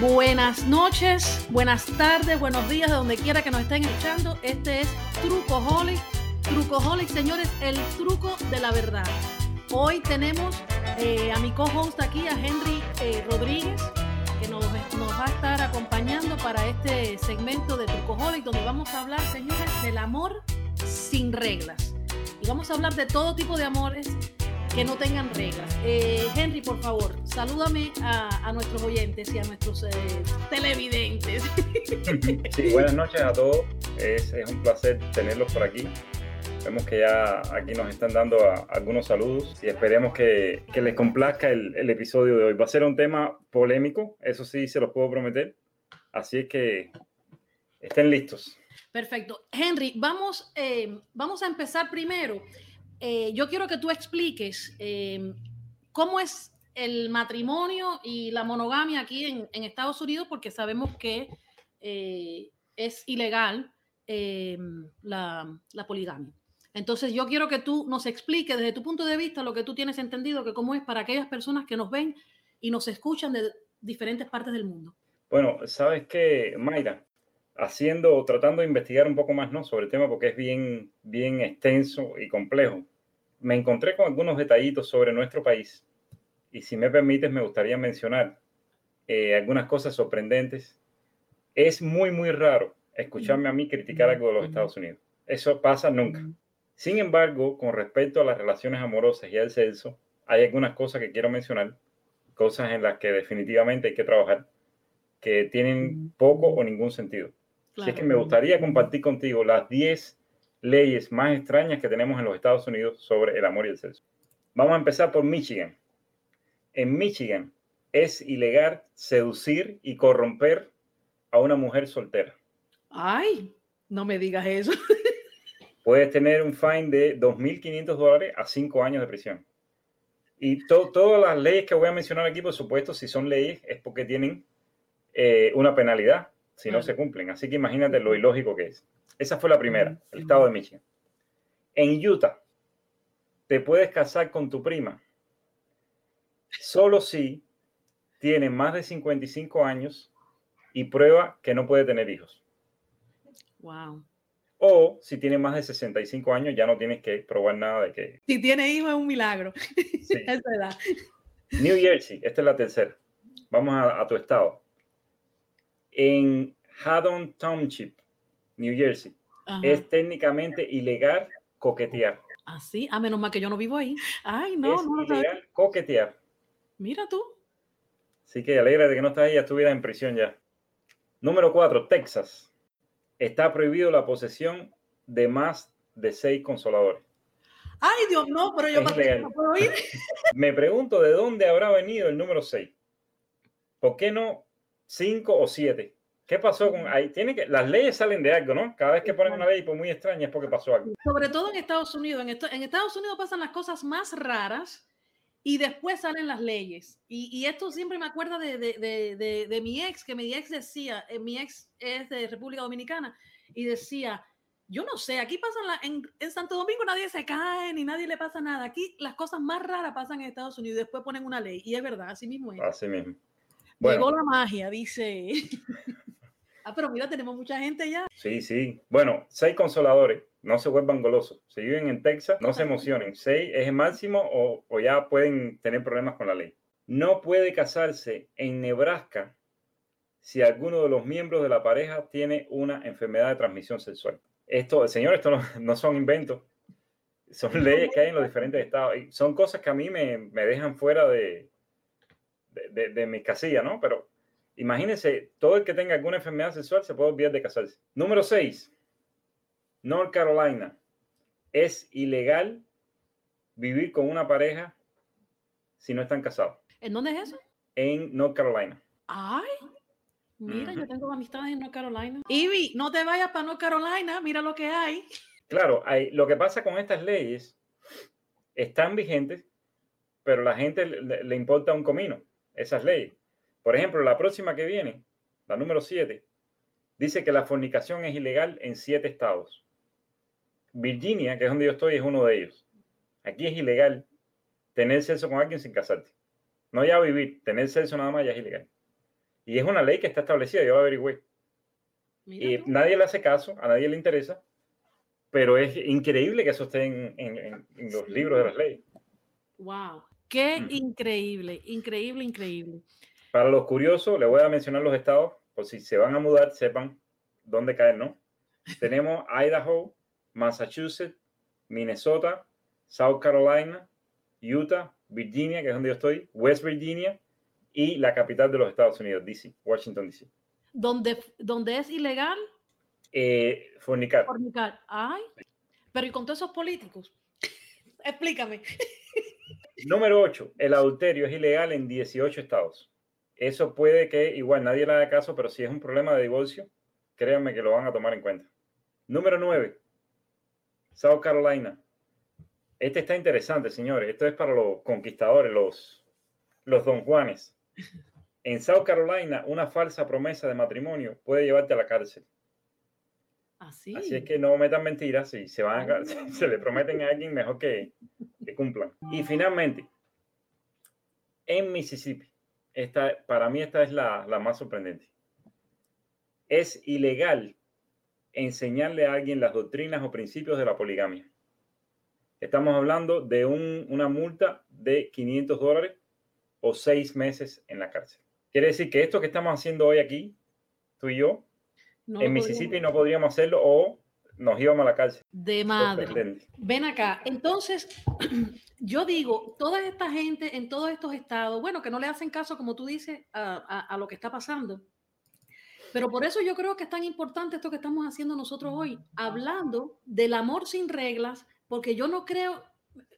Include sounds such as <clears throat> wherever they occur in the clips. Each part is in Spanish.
Buenas noches, buenas tardes, buenos días, de donde quiera que nos estén escuchando. Este es Trucoholic. Trucoholic, señores, el truco de la verdad. Hoy tenemos eh, a mi co-host aquí, a Henry eh, Rodríguez, que nos, nos, va a estar acompañando para este segmento de Trucoholic, donde vamos a hablar, señores, del amor sin reglas. Y vamos a hablar de todo tipo de amores que no tengan reglas. Eh, Henry, por favor, salúdame a, a, nuestros oyentes y a nuestros eh, televidentes. <laughs> Sí, buenas noches a todos. Es, es, un placer tenerlos por aquí. Vemos que ya aquí nos están dando a, algunos saludos y esperemos que, que les complazca el, el, episodio de hoy. Va a ser un tema polémico, eso sí se los puedo prometer. Así es que estén listos. Perfecto. Henry, vamos, eh, vamos a empezar primero eh, yo quiero que tú expliques eh, cómo es el matrimonio y la monogamia aquí en, Estados Unidos, porque sabemos que eh, es ilegal la, la, poligamia. Entonces yo quiero que tú nos expliques desde tu punto de vista lo que tú tienes entendido, que cómo es para aquellas personas que nos ven y nos escuchan de diferentes partes del mundo. Bueno, sabes que, Mayra, haciendo, tratando de investigar un poco más ¿no? sobre el tema porque es bien, bien extenso y complejo, me encontré con algunos detallitos sobre nuestro país y si me permites me gustaría mencionar eh, algunas cosas sorprendentes. Es muy, muy raro escucharme a mí criticar algo de los Estados Unidos. Eso pasa nunca. Sin embargo, con respecto a las relaciones amorosas y al sexo, hay algunas cosas que quiero mencionar, cosas en las que definitivamente hay que trabajar, que tienen poco o ningún sentido. Claro. Así es que me gustaría compartir contigo las 10 leyes más extrañas que tenemos en los Estados Unidos sobre el amor y el sexo. Vamos a empezar por Michigan. En Michigan es ilegal seducir y corromper a una mujer soltera. Ay, no me digas eso. <laughs> Puedes tener un fine de 2.500 dólares a 5 años de prisión. Y to todas las leyes que voy a mencionar aquí, por supuesto, si son leyes, es porque tienen eh, una penalidad si no se cumplen. Así que imagínate lo ilógico que es. Esa fue la primera, el estado de Michigan. En Utah, te puedes casar con tu prima solo si tiene más de 55 años y prueba que no puede tener hijos. Wow. O si tiene más de 65 años, ya no tienes que probar nada de que. Si tiene hijos es un milagro. Sí. <laughs> es verdad. New Jersey, esta es la tercera. Vamos a, a tu estado en Haddon Township, New Jersey, Ajá. es técnicamente ilegal coquetear. ¿Ah, sí? A menos mal que yo no vivo ahí. Ay, no, es no. ilegal no. coquetear. Mira tú. Así que alegra de que no estás ahí, ya estuvieras en prisión ya. Número cuatro, Texas. Está prohibido la posesión de más de seis consoladores. Ay, Dios, no, pero yo no puedo ir. <laughs> Me pregunto de dónde habrá venido el número 6. ¿Por qué no 5 o 7? ¿Qué pasó con ahí? Tiene que, las leyes salen de algo, ¿no? Cada vez que ponen una ley por muy extraña es porque pasó algo. Sobre todo en Estados Unidos. En, esto, en Estados Unidos pasan las cosas más raras y después salen las leyes. Y, y esto siempre me acuerda de, de, de, de, mi ex, que mi ex decía, eh, mi ex es de República Dominicana, y decía, yo no sé, aquí pasan, la, en, en, Santo Domingo nadie se cae, ni nadie le pasa nada. Aquí las cosas más raras pasan en Estados Unidos y después ponen una ley. Y es verdad, así mismo es. Así mismo. Bueno. Llegó la magia, dice. <laughs> Ah, pero mira, tenemos mucha gente ya. Sí, sí. Bueno, seis consoladores. No se vuelvan golosos. Si viven en Texas, no se emocionen. Seis es el máximo o, o ya pueden tener problemas con la ley. No puede casarse en Nebraska si alguno de los miembros de la pareja tiene una enfermedad de transmisión sexual. Esto, señor, esto no, no son inventos. Son leyes que hay en los diferentes estados. Y son cosas que a mí me, me dejan fuera de, de, de, de mi casilla, ¿no? Pero Imagínense, todo el que tenga alguna enfermedad sexual se puede olvidar de casarse. Número 6. North Carolina. Es ilegal vivir con una pareja si no están casados. ¿En dónde es eso? En North Carolina. Ay, mira, uh -huh. yo tengo amistades en North Carolina. Ivy, no te vayas para North Carolina, mira lo que hay. Claro, hay, lo que pasa con estas leyes están vigentes, pero la gente le, le importa un comino esas leyes. Por ejemplo, la próxima que viene, la número 7, dice que la fornicación es ilegal en siete estados. Virginia, que es donde yo estoy, es uno de ellos. Aquí es ilegal tener sexo con alguien sin casarte. No ya vivir, tener sexo nada más ya es ilegal. Y es una ley que está establecida, yo la averigüé. Y nadie le hace caso, a nadie le interesa, pero es increíble que eso esté en, los libros de las leyes. ¡Wow! ¡Qué increíble! Increíble, increíble. Para los curiosos, les voy a mencionar los estados, por si se van a mudar, sepan dónde caer, ¿no? Tenemos Idaho, Massachusetts, Minnesota, South Carolina, Utah, Virginia, que es donde yo estoy, West Virginia y la capital de los Estados Unidos, DC, Washington, DC. ¿Dónde, dónde es ilegal? Eh, fornicar. Fornicar. Ay, pero ¿y con todos esos políticos? <laughs> Explícame. Número 8. El adulterio es ilegal en 18 estados. Eso puede que igual nadie le haga caso, pero si es un problema de divorcio, créanme que lo van a tomar en cuenta. Número 9. South Carolina. Este está interesante, señores. Esto es para los conquistadores, los, los don Juanes. En South Carolina, una falsa promesa de matrimonio puede llevarte a la cárcel. Así. Así es que no metan mentiras. Si se, van a, <laughs> se le prometen a alguien, mejor que, que cumplan. Y finalmente, en Mississippi, esta, para mí esta es la, la más sorprendente. Es ilegal enseñarle a alguien las doctrinas o principios de la poligamia. Estamos hablando de una multa de 500 dólares o seis meses en la cárcel. Quiere decir que esto que estamos haciendo hoy aquí, tú y yo, en Mississippi no podríamos hacerlo o nos íbamos a la cárcel. De madre. Ven acá. Entonces, <clears throat> yo digo, toda esta gente en todos estos estados, bueno, que no le hacen caso, como tú dices, a lo que está pasando. Pero por eso yo creo que es tan importante esto que estamos haciendo nosotros hoy, hablando del amor sin reglas, porque yo no creo,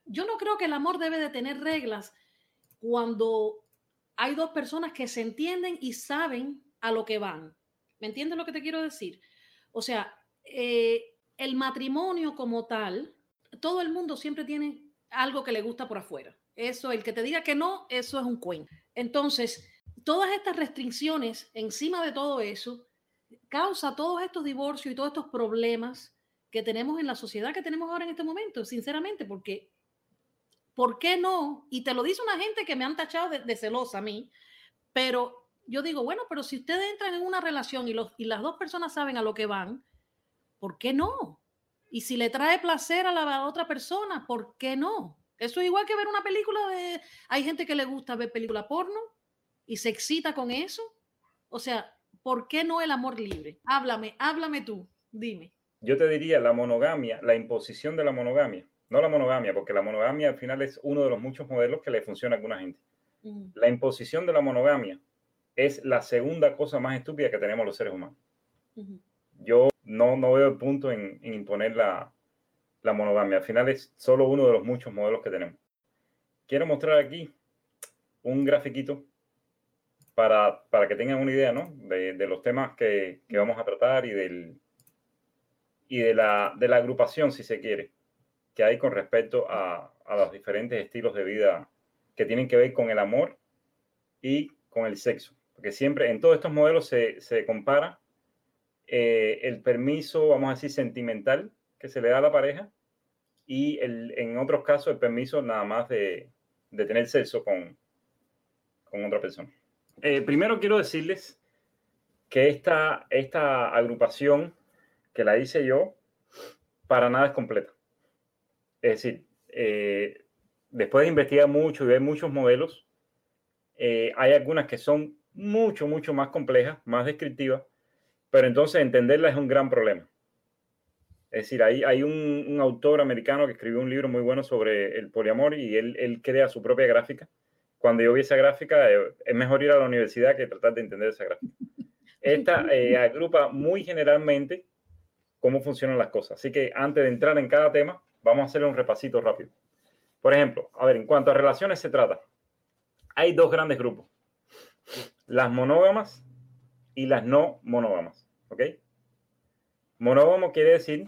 yo no creo que el amor debe de tener reglas cuando hay dos personas que se entienden y saben a lo que van. ¿Me entiendes lo que te quiero decir? O sea, eh, el matrimonio como tal, todo el mundo siempre tiene algo que le gusta por afuera. Eso, el que te diga que no, eso es un cuento. Entonces, todas estas restricciones encima de todo eso causa todos estos divorcios y todos estos problemas que tenemos en la sociedad que tenemos ahora en este momento, sinceramente, porque ¿por qué no? Y te lo dice una gente que me han tachado de, celosa a mí, pero yo digo, bueno, pero si ustedes entran en una relación y, los, y las dos personas saben a lo que van, ¿por qué no? Y si le trae placer a la otra persona, ¿por qué no? Eso es igual que ver una película de... Hay gente que le gusta ver película porno y se excita con eso. O sea, ¿por qué no el amor libre? Háblame, háblame tú, dime. Yo te diría la monogamia, la imposición de la monogamia, no la monogamia, porque la monogamia al final es uno de los muchos modelos que le funciona a alguna gente. La imposición de la monogamia es la segunda cosa más estúpida que tenemos los seres humanos. Yo no, no veo el punto en, imponer la, la monogamia. Al final es solo uno de los muchos modelos que tenemos. Quiero mostrar aquí un grafiquito para, para que tengan una idea ¿no? de, de los temas que, que, vamos a tratar y, del, y de, la, de la agrupación, si se quiere, que hay con respecto a, a los diferentes estilos de vida que tienen que ver con el amor y con el sexo. Porque siempre en todos estos modelos se, se compara eh, el permiso, vamos a decir, sentimental que se le da a la pareja y el, en otros casos el permiso nada más de, de tener sexo con, con otra persona. Eh, primero quiero decirles que esta, esta agrupación que la hice yo, para nada es completa. Es decir, eh, después de investigar mucho y ver muchos modelos, eh, hay algunas que son mucho, mucho más complejas, más descriptivas, pero entonces entenderlas es un gran problema. Es decir, hay, hay un, un, autor americano que escribió un libro muy bueno sobre el poliamor y él, él crea su propia gráfica cuando yo vi esa gráfica, eh, es mejor ir a la universidad que tratar de entender esa gráfica. Esta <laughs> eh, agrupa muy generalmente cómo funcionan las cosas. Así que antes de entrar en cada tema, vamos a hacer un repasito rápido. Por ejemplo, a ver, en cuanto a relaciones se trata, hay dos grandes grupos. Las monógamas y las no monógamas. ¿Ok? Monógamo quiere decir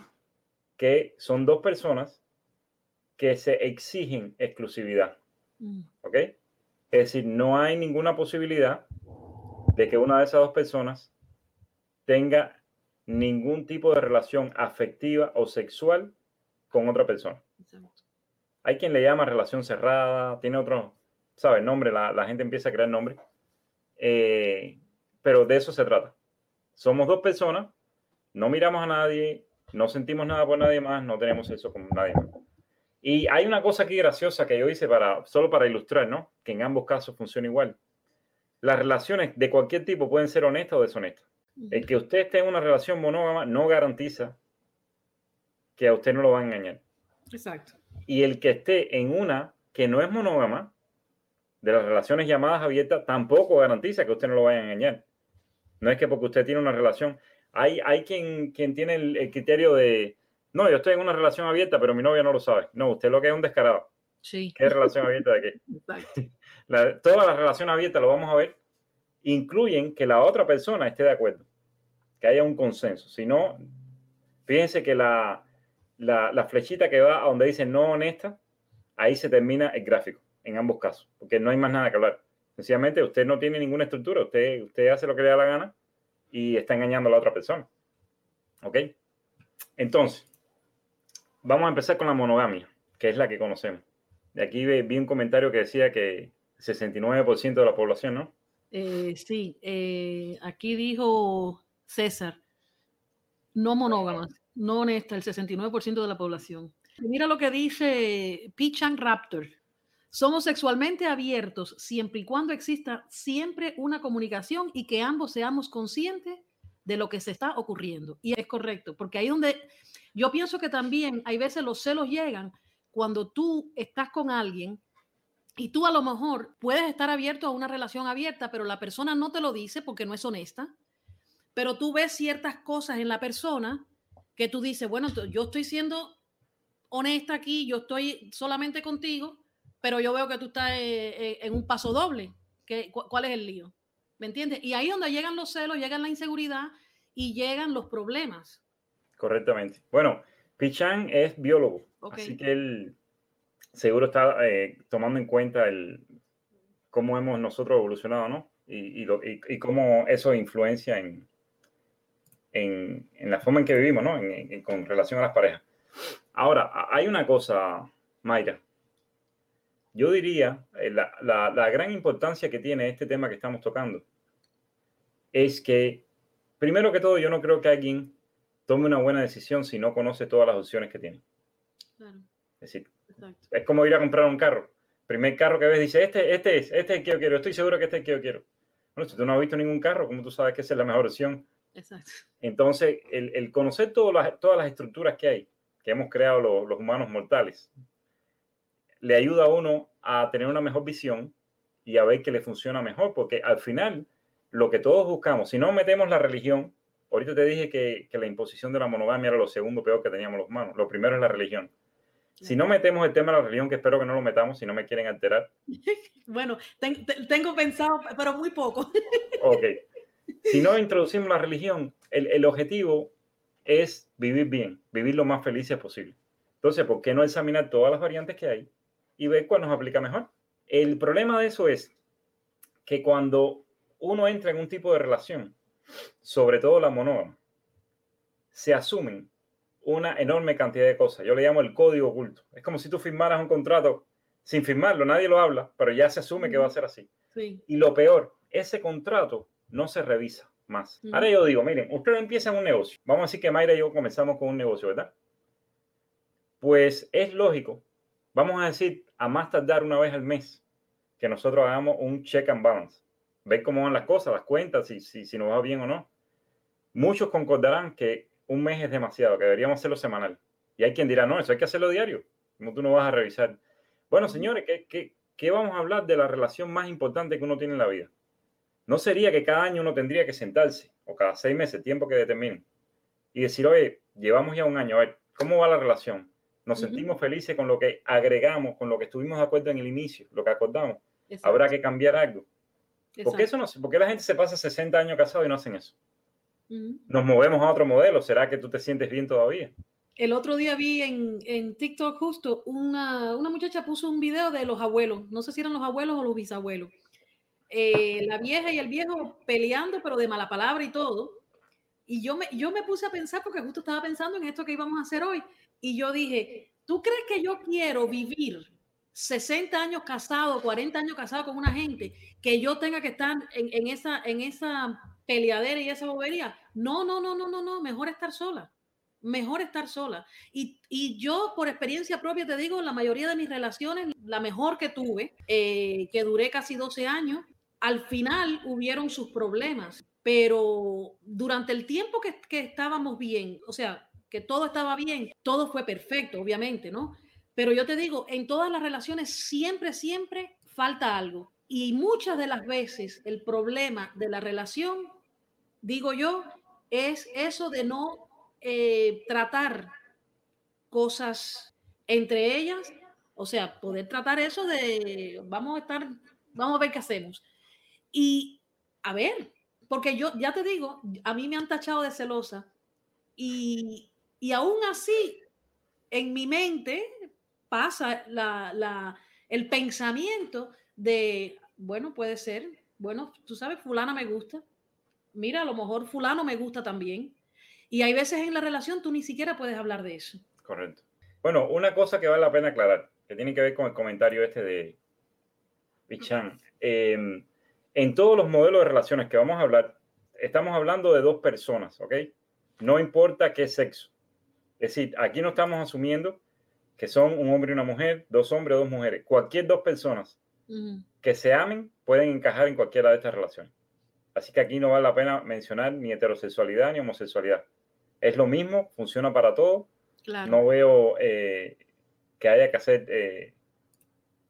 que son dos personas que se exigen exclusividad. Mm. ¿Ok? Es decir, no hay ninguna posibilidad de que una de esas dos personas tenga ningún tipo de relación afectiva o sexual con otra persona. Hay quien le llama relación cerrada, tiene otro, ¿sabes? Nombre, la, gente empieza a crear nombre. Eh, pero de eso se trata. Somos dos personas, no miramos a nadie, no sentimos nada por nadie más, no tenemos eso con nadie más. Y hay una cosa aquí graciosa que yo hice para, solo para ilustrar, ¿no? Que en ambos casos funciona igual. Las relaciones de cualquier tipo pueden ser honestas o deshonestas. El que usted esté en una relación monógama no garantiza que a usted no lo va a engañar. Exacto. Y el que esté en una que no es monógama, de las relaciones llamadas abiertas, tampoco garantiza que usted no lo vaya a engañar. No es que porque usted tiene una relación, hay, hay quien, quien tiene el criterio de, no, yo estoy en una relación abierta, pero mi novia no lo sabe. No, usted lo que es un descarado. Sí. ¿Qué relación abierta de qué? <laughs> <laughs> todas las relaciones abiertas, lo vamos a ver, incluyen que la otra persona esté de acuerdo, que haya un consenso. Si no, fíjense que la, la, flechita que va a donde dice no honesta, ahí se termina el gráfico, en ambos casos, porque no hay más nada que hablar. Sencillamente, usted no tiene ninguna estructura, usted, usted hace lo que le da la gana y está engañando a la otra persona. ¿Ok? Entonces, Vamos a empezar con la monogamia, que es la que conocemos. De aquí vi un comentario que decía que 69% de la población, ¿no? Eh, sí, eh, aquí dijo César, no monógamas, no honesta, el 69% de la población. Mira lo que dice Pichan Raptor. Somos sexualmente abiertos siempre y cuando exista siempre una comunicación y que ambos seamos conscientes de lo que se está ocurriendo. Y es correcto, porque ahí donde yo pienso que también hay veces los celos llegan cuando tú estás con alguien y tú a lo mejor puedes estar abierto a una relación abierta, pero la persona no te lo dice porque no es honesta, pero tú ves ciertas cosas en la persona que tú dices, bueno, yo estoy siendo honesta aquí, yo estoy solamente contigo, pero yo veo que tú estás eh, eh, en un paso doble. ¿Cuál es el lío? ¿Me entiendes? Y ahí es donde llegan los celos, llegan la inseguridad y llegan los problemas. Correctamente. Bueno, Pichan es biólogo, así que él seguro está eh, tomando en cuenta el, cómo hemos nosotros evolucionado, ¿no? Y, y, cómo eso influencia en, en, la forma en que vivimos, ¿no? con relación a las parejas. Ahora, hay una cosa, Mayra. Yo diría, eh, la, la, la gran importancia que tiene este tema que estamos tocando es que, primero que todo, yo no creo que alguien tome una buena decisión si no conoce todas las opciones que tiene. Es decir, es como ir a comprar un carro. Primer carro que ves dice, este, este es, este es el que yo quiero, estoy seguro que este es el que yo quiero. Bueno, si tú no has visto ningún carro, ¿cómo tú sabes que esa es la mejor opción? Exacto. Entonces, el, conocer todas las, todas las estructuras que hay, que hemos creado los, los humanos mortales, le ayuda a uno a tener una mejor visión y a ver que le funciona mejor, porque al final, lo que todos buscamos, si no metemos la religión, Ahorita te dije que, la imposición de la monogamia era lo segundo peor que teníamos los humanos. Lo primero es la religión. Si no metemos el tema de la religión, que espero que no lo metamos, si no me quieren alterar. <laughs> bueno, tengo pensado, pero muy poco. <laughs> ok. Si no introducimos la religión, el, objetivo es vivir bien, vivir lo más felices posible. Entonces, ¿por qué no examinar todas las variantes que hay y ver cuál nos aplica mejor? El problema de eso es que cuando uno entra en un tipo de relación, sobre todo la monógama, se asumen una enorme cantidad de cosas. Yo le llamo el código oculto. Es como si tú firmaras un contrato sin firmarlo, nadie lo habla, pero ya se asume que va a ser así. Y lo peor, ese contrato no se revisa más. Ahora yo digo, miren, ustedes empiezan un negocio. Vamos a decir que Mayra y yo comenzamos con un negocio, ¿verdad? Pues es lógico, vamos a decir, a más tardar una vez al mes, que nosotros hagamos un check and balance ver cómo van las cosas, las cuentas, si, si, si nos va bien o no. Muchos concordarán que un mes es demasiado, que deberíamos hacerlo semanal. Y hay quien dirá, no, eso hay que hacerlo diario. Como tú no vas a revisar. Bueno, señores, ¿qué, qué, qué vamos a hablar de la relación más importante que uno tiene en la vida? ¿No sería que cada año uno tendría que sentarse, o cada seis meses, tiempo que determinen, y decir, oye, llevamos ya un año, a ver, ¿cómo va la relación? ¿Nos sentimos felices con lo que agregamos, con lo que estuvimos de acuerdo en el inicio, lo que acordamos? ¿Habrá que cambiar algo? ¿Por qué, eso no, ¿Por la gente se pasa 60 años casado y no hacen eso? Nos movemos a otro modelo. ¿Será que tú te sientes bien todavía? El otro día vi en, en TikTok justo una, una, muchacha puso un video de los abuelos. No sé si eran los abuelos o los bisabuelos. Eh, la vieja y el viejo peleando, pero de mala palabra y todo. Y yo me, yo me puse a pensar, porque justo estaba pensando en esto que íbamos a hacer hoy. Y yo dije, ¿tú crees que yo quiero vivir 60 años casado, 40 años casado con una gente, que yo tenga que estar en, esa, en esa peleadera y esa bobería. No, no, no, no, no, no, mejor estar sola. Mejor estar sola. Y, yo, por experiencia propia, te digo, la mayoría de mis relaciones, la mejor que tuve, eh, que duré casi 12 años, al final hubieron sus problemas, pero durante el tiempo que, que estábamos bien, o sea, que todo estaba bien, todo fue perfecto, obviamente, ¿no? Pero yo te digo, en todas las relaciones siempre, siempre falta algo. Y muchas de las veces el problema de la relación, digo yo, es eso de no eh, tratar cosas entre ellas, o sea, poder tratar eso de vamos a estar, vamos a ver qué hacemos. Y a ver, porque yo ya te digo, a mí me han tachado de celosa y, y aún así en mi mente pasa la, el pensamiento de, bueno, puede ser, bueno, tú sabes, fulana me gusta, mira, a lo mejor fulano me gusta también. Y hay veces en la relación tú ni siquiera puedes hablar de eso. Correcto. Bueno, una cosa que vale la pena aclarar, que tiene que ver con el comentario este de Pichan. Em, en todos los modelos de relaciones que vamos a hablar, estamos hablando de dos personas, ¿ok? No importa qué sexo. Es decir, aquí no estamos asumiendo que son un hombre y una mujer, dos hombres o dos mujeres, cualquier dos personas que se amen pueden encajar en cualquiera de estas relaciones. Así que aquí no vale la pena mencionar ni heterosexualidad ni homosexualidad. Es lo mismo, funciona para todo. No veo eh, que haya que hacer eh,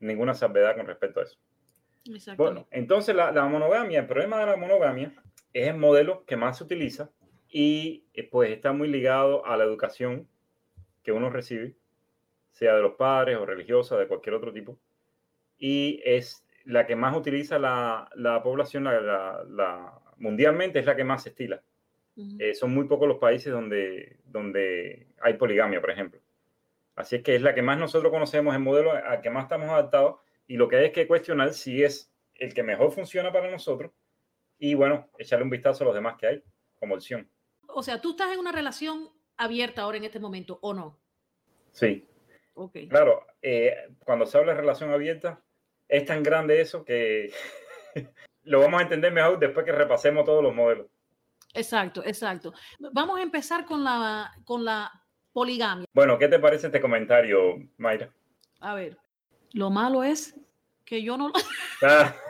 ninguna salvedad con respecto a eso. Bueno, entonces la, la, monogamia, el problema de la monogamia es el modelo que más se utiliza y eh, pues está muy ligado a la educación que uno recibe sea de los padres o religiosa, de cualquier otro tipo, y es la que más utiliza la, la población la, mundialmente, es la que más se estila. Eh, son muy pocos los países donde, donde hay poligamia, por ejemplo. Así es que es la que más nosotros conocemos, el modelo al que más estamos adaptados, y lo que hay es que cuestionar si es el que mejor funciona para nosotros, y bueno, echarle un vistazo a los demás que hay como opción. O sea, tú estás en una relación abierta ahora en este momento, ¿o no? Sí. Claro, eh, cuando se habla de relación abierta, es tan grande eso que <laughs> lo vamos a entender mejor después que repasemos todos los modelos. Exacto, exacto. Vamos a empezar con la, con la poligamia. Bueno, ¿qué te parece este comentario, Mayra? A ver, lo malo es que yo no lo... Ah. <laughs>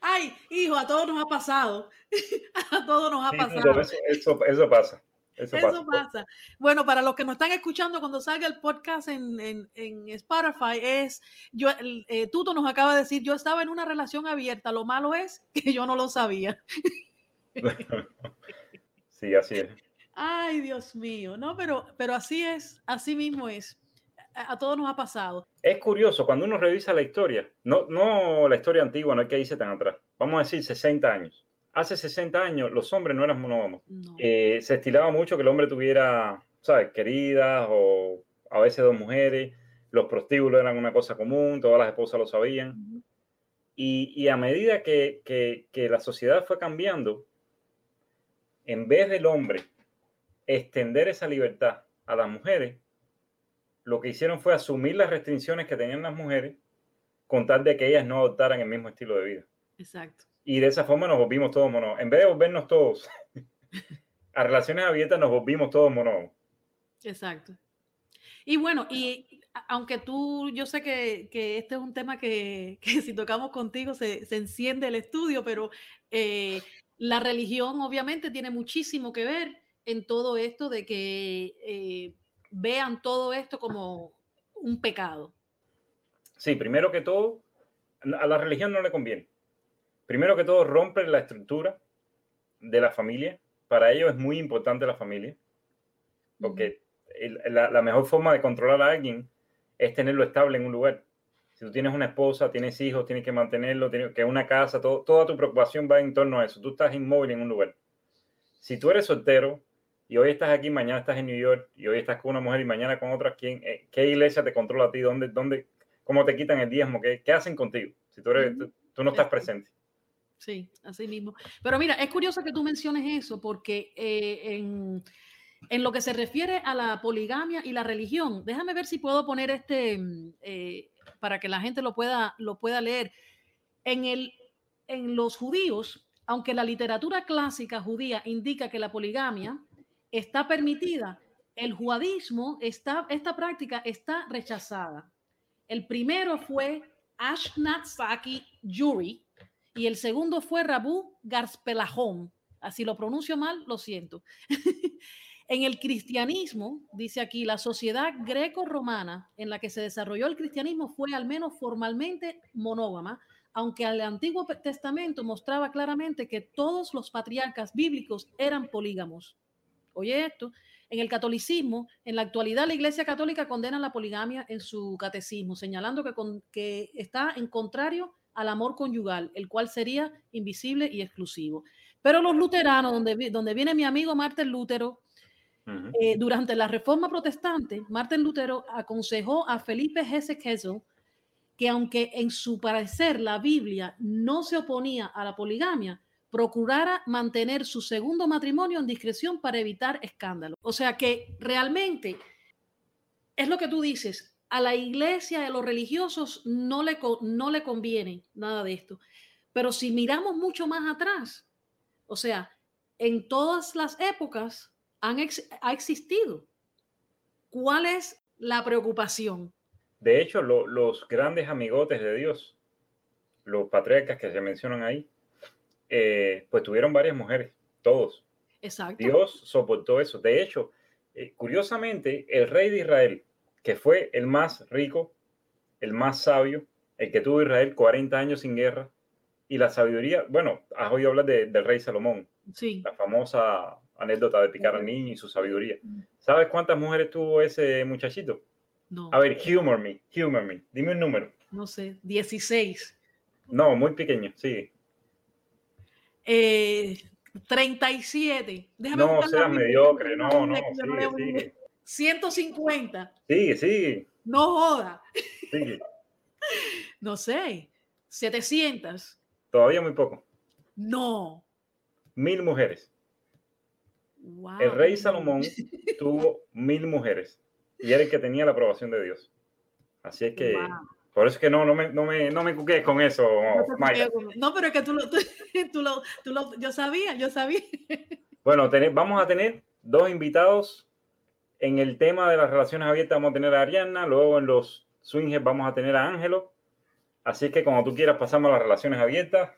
Ay, hijo, a todos nos ha pasado. <laughs> a todos nos ha pasado. eso, eso pasa. Eso, pasa. Bueno, para los que nos están escuchando cuando salga el podcast en, en, en Spotify, es, yo, eh, Tuto nos acaba de decir, yo estaba en una relación abierta, lo malo es que yo no lo sabía. <laughs> sí, así es. Ay, Dios mío, no, pero, pero así es, así mismo es. A, todos nos ha pasado. Es curioso, cuando uno revisa la historia, no, no la historia antigua, no hay que irse tan atrás, vamos a decir 60 años hace 60 años los hombres no eran monógamos. Eh, se estilaba mucho que el hombre tuviera, ¿sabes? Queridas o a veces dos mujeres. Los prostíbulos eran una cosa común, todas las esposas lo sabían. y, a medida que, que, la sociedad fue cambiando, en vez del hombre extender esa libertad a las mujeres, lo que hicieron fue asumir las restricciones que tenían las mujeres con tal de que ellas no adoptaran el mismo estilo de vida. Exacto y de esa forma nos volvimos todos monógamos. En vez de volvernos todos <laughs> a relaciones abiertas, nos volvimos todos monógamos. Exacto. Y bueno, y aunque tú, yo sé que, que este es un tema que, <laughs> que si tocamos contigo se, se, enciende el estudio, pero eh, la religión obviamente tiene muchísimo que ver en todo esto de que eh, vean todo esto como un pecado. Sí, primero que todo, a la religión no le conviene primero que todo, rompe la estructura de la familia. Para ellos es muy importante la familia, porque la, mejor forma de controlar a alguien es tenerlo estable en un lugar. Si tú tienes una esposa, tienes hijos, tienes que mantenerlo, tienes que una casa, todo, toda tu preocupación va en torno a eso. Tú estás inmóvil en un lugar. Si tú eres soltero y hoy estás aquí, mañana estás en New York y hoy estás con una mujer y mañana con otra, ¿quién, eh, ¿qué iglesia te controla a ti? ¿Dónde, dónde, ¿Cómo te quitan el diezmo? ¿Qué, qué hacen contigo? Si tú, eres, tú no estás presente. Sí, así mismo. Pero mira, es curioso que tú menciones eso porque eh, en, En lo que se refiere a la poligamia y la religión, déjame ver si puedo poner este eh, para que la gente lo pueda, lo pueda leer. En, el, en los judíos, aunque la literatura clásica judía indica que la poligamia está permitida, el judaísmo, está, esta práctica está rechazada. El primero fue Ashnat Saki Yuri y el segundo fue Rabu Garspelahom. Así lo pronuncio mal, lo siento. <laughs> en el cristianismo, dice aquí, la sociedad greco-romana en la que se desarrolló el cristianismo fue al menos formalmente monógama, aunque el Antiguo Testamento mostraba claramente que todos los patriarcas bíblicos eran polígamos. Oye esto, en el catolicismo, en la actualidad la Iglesia Católica condena la poligamia en su catecismo, señalando que, que está en contrario al amor conyugal, el cual sería invisible y exclusivo. Pero los luteranos, donde, donde viene mi amigo Martín Lutero, eh, durante la Reforma Protestante, Martín Lutero aconsejó a Felipe Hesse Kessel que aunque en su parecer la Biblia no se oponía a la poligamia, procurara mantener su segundo matrimonio en discreción para evitar escándalo. O sea que realmente es lo que tú dices, a la iglesia, a los religiosos no le, no le conviene nada de esto. Pero si miramos mucho más atrás, o sea, en todas las épocas han ha existido. ¿Cuál es la preocupación? De hecho, los grandes amigotes de Dios, los patriarcas que se mencionan ahí, eh, pues tuvieron varias mujeres, todos. Exacto. Dios soportó eso. De hecho, eh, curiosamente, el rey de Israel, que fue el más rico, el más sabio, el que tuvo Israel 40 años sin guerra, y la sabiduría, bueno, has oído hablar del rey Salomón, sí. la famosa anécdota de picar al niño y su sabiduría. ¿Sabes cuántas mujeres tuvo ese muchachito? No. A ver, humor me, humor me. Dime un número. No sé, 16. No, muy pequeño, sí. Eh, 37. Déjame no seas mediocre, no, no. Sigue, 150. Sigue, sigue. No joda. Sigue. <laughs> no sé. 700. Todavía muy poco. No. Mil mujeres. Wow. El rey Salomón tuvo mil mujeres y era el que tenía la aprobación de Dios. Así es que por eso es que no, no me, no me, no me cuques con eso, no, no, pero es que tú lo, <laughs> tú, lo, tú lo, yo sabía, yo sabía. <laughs> Bueno, vamos a tener dos invitados en el tema de las relaciones abiertas. Vamos a tener a Ariana, luego en los swingers vamos a tener a Ángelo. Así que cuando tú quieras pasamos a las relaciones abiertas,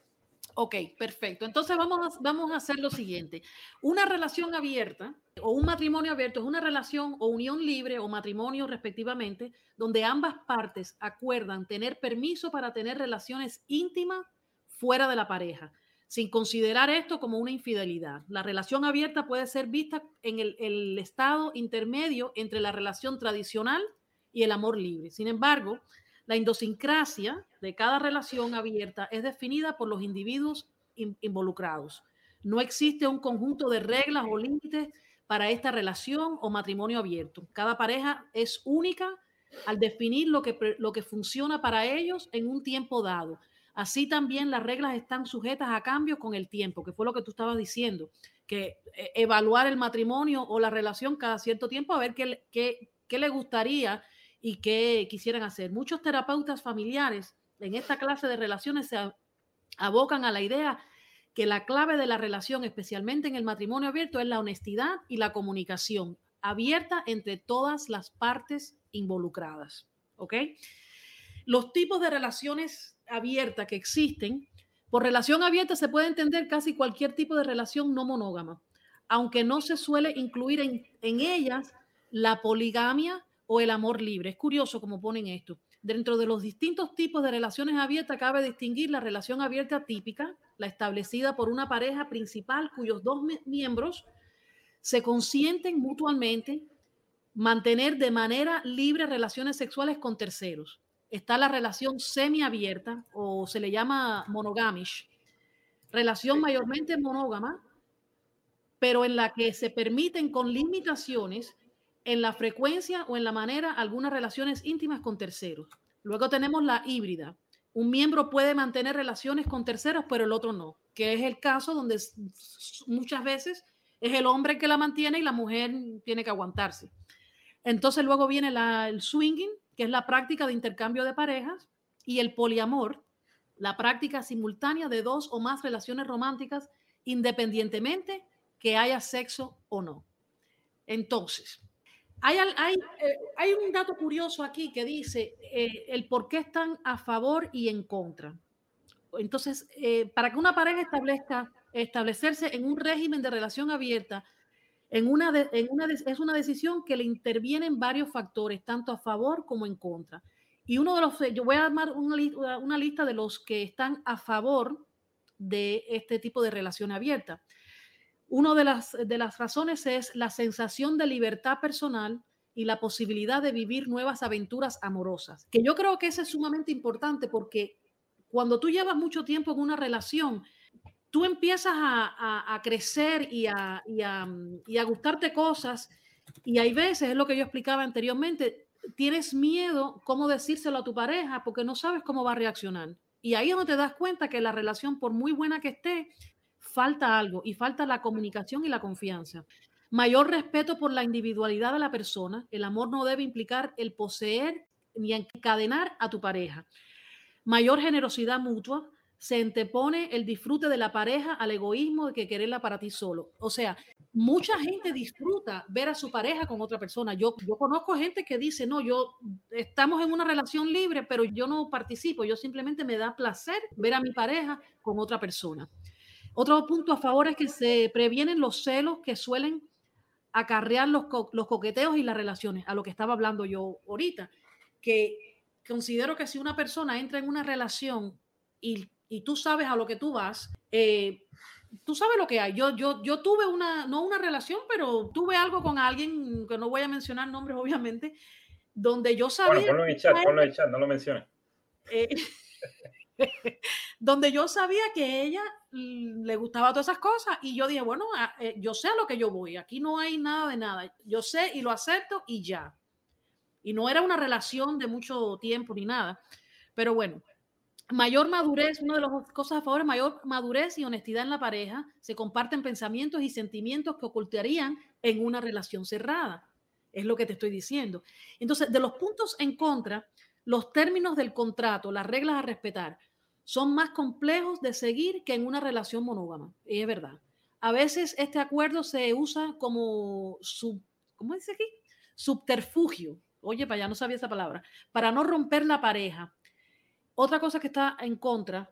Ok, perfecto. Entonces vamos a, vamos a hacer lo siguiente. Una relación abierta o un matrimonio abierto es una relación o unión libre o matrimonio respectivamente, donde ambas partes acuerdan tener permiso para tener relaciones íntimas fuera de la pareja, sin considerar esto como una infidelidad. La relación abierta puede ser vista en el, el estado intermedio entre la relación tradicional y el amor libre. Sin embargo, la idiosincrasia de cada relación abierta es definida por los individuos involucrados. No existe un conjunto de reglas o límites para esta relación o matrimonio abierto. Cada pareja es única al definir lo que, lo que funciona para ellos en un tiempo dado. Así también las reglas están sujetas a cambio con el tiempo, que fue lo que tú estabas diciendo, que eh, evaluar el matrimonio o la relación cada cierto tiempo a ver qué, qué, qué le gustaría y qué quisieran hacer. Muchos terapeutas familiares en esta clase de relaciones se abocan a la idea que la clave de la relación, especialmente en el matrimonio abierto, es la honestidad y la comunicación abierta entre todas las partes involucradas. ¿Ok? Los tipos de relaciones abiertas que existen, por relación abierta se puede entender casi cualquier tipo de relación no monógama, aunque no se suele incluir en, en ellas la poligamia o el amor libre. Es curioso cómo ponen esto. Dentro de los distintos tipos de relaciones abiertas cabe distinguir la relación abierta típica, la establecida por una pareja principal cuyos dos miembros se consienten mutuamente mantener de manera libre relaciones sexuales con terceros. Está la relación semiabierta o se le llama monogamish, relación mayormente monógama, pero en la que se permiten con limitaciones en la frecuencia o en la manera algunas relaciones íntimas con terceros. Luego tenemos la híbrida. Un miembro puede mantener relaciones con terceros, pero el otro no, que es el caso donde muchas veces es el hombre que la mantiene y la mujer tiene que aguantarse. Entonces luego viene el swinging, que es la práctica de intercambio de parejas, y el poliamor, la práctica simultánea de dos o más relaciones románticas independientemente que haya sexo o no. Entonces, hay, hay, eh, hay un dato curioso aquí que dice eh, el por qué están a favor y en contra. Entonces, eh, para que una pareja establezca establecerse en un régimen de relación abierta, en una, en una es una decisión que le intervienen varios factores, tanto a favor como en contra. Y uno de los, yo voy a armar una, una lista de los que están a favor de este tipo de relación abierta. Una de las, de las razones es la sensación de libertad personal y la posibilidad de vivir nuevas aventuras amorosas, que yo creo que eso es sumamente importante porque cuando tú llevas mucho tiempo en una relación, tú empiezas a, crecer y a, y, a, gustarte cosas y hay veces, es lo que yo explicaba anteriormente, tienes miedo cómo decírselo a tu pareja porque no sabes cómo va a reaccionar. Y ahí es donde te das cuenta que la relación, por muy buena que esté, falta algo y falta la comunicación y la confianza. Mayor respeto por la individualidad de la persona. El amor no debe implicar el poseer ni encadenar a tu pareja. Mayor generosidad mutua. Se antepone el disfrute de la pareja al egoísmo de que quererla para ti solo. O sea, mucha gente disfruta ver a su pareja con otra persona. Yo, yo conozco gente que dice, no, yo estamos en una relación libre, pero yo no participo. Yo simplemente me da placer ver a mi pareja con otra persona. Otro punto a favor es que se previenen los celos que suelen acarrear los, los coqueteos y las relaciones, a lo que estaba hablando yo ahorita, que considero que si una persona entra en una relación y, y tú sabes a lo que tú vas, eh, tú sabes lo que hay. Yo, yo, yo tuve una, no una relación, pero tuve algo con alguien, que no voy a mencionar nombres obviamente, donde yo sabía... Bueno, ponlo en el chat, ponlo en el chat, no lo menciones. Eh, <laughs> <laughs> donde yo sabía que ella le gustaba todas esas cosas y yo dije, bueno, eh, yo sé a lo que yo voy, aquí no hay nada de nada, yo sé y lo acepto y ya. Y no era una relación de mucho tiempo ni nada, pero bueno, mayor madurez, una de las cosas a favor, mayor madurez y honestidad en la pareja, se comparten pensamientos y sentimientos que ocultarían en una relación cerrada. Es lo que te estoy diciendo. Entonces, de los puntos en contra, los términos del contrato, las reglas a respetar, son más complejos de seguir que en una relación monógama. Y es verdad. A veces este acuerdo se usa como sub, ¿cómo dice aquí? Subterfugio. Oye, para allá no sabía esa palabra. Para no romper la pareja. Otra cosa que está en contra,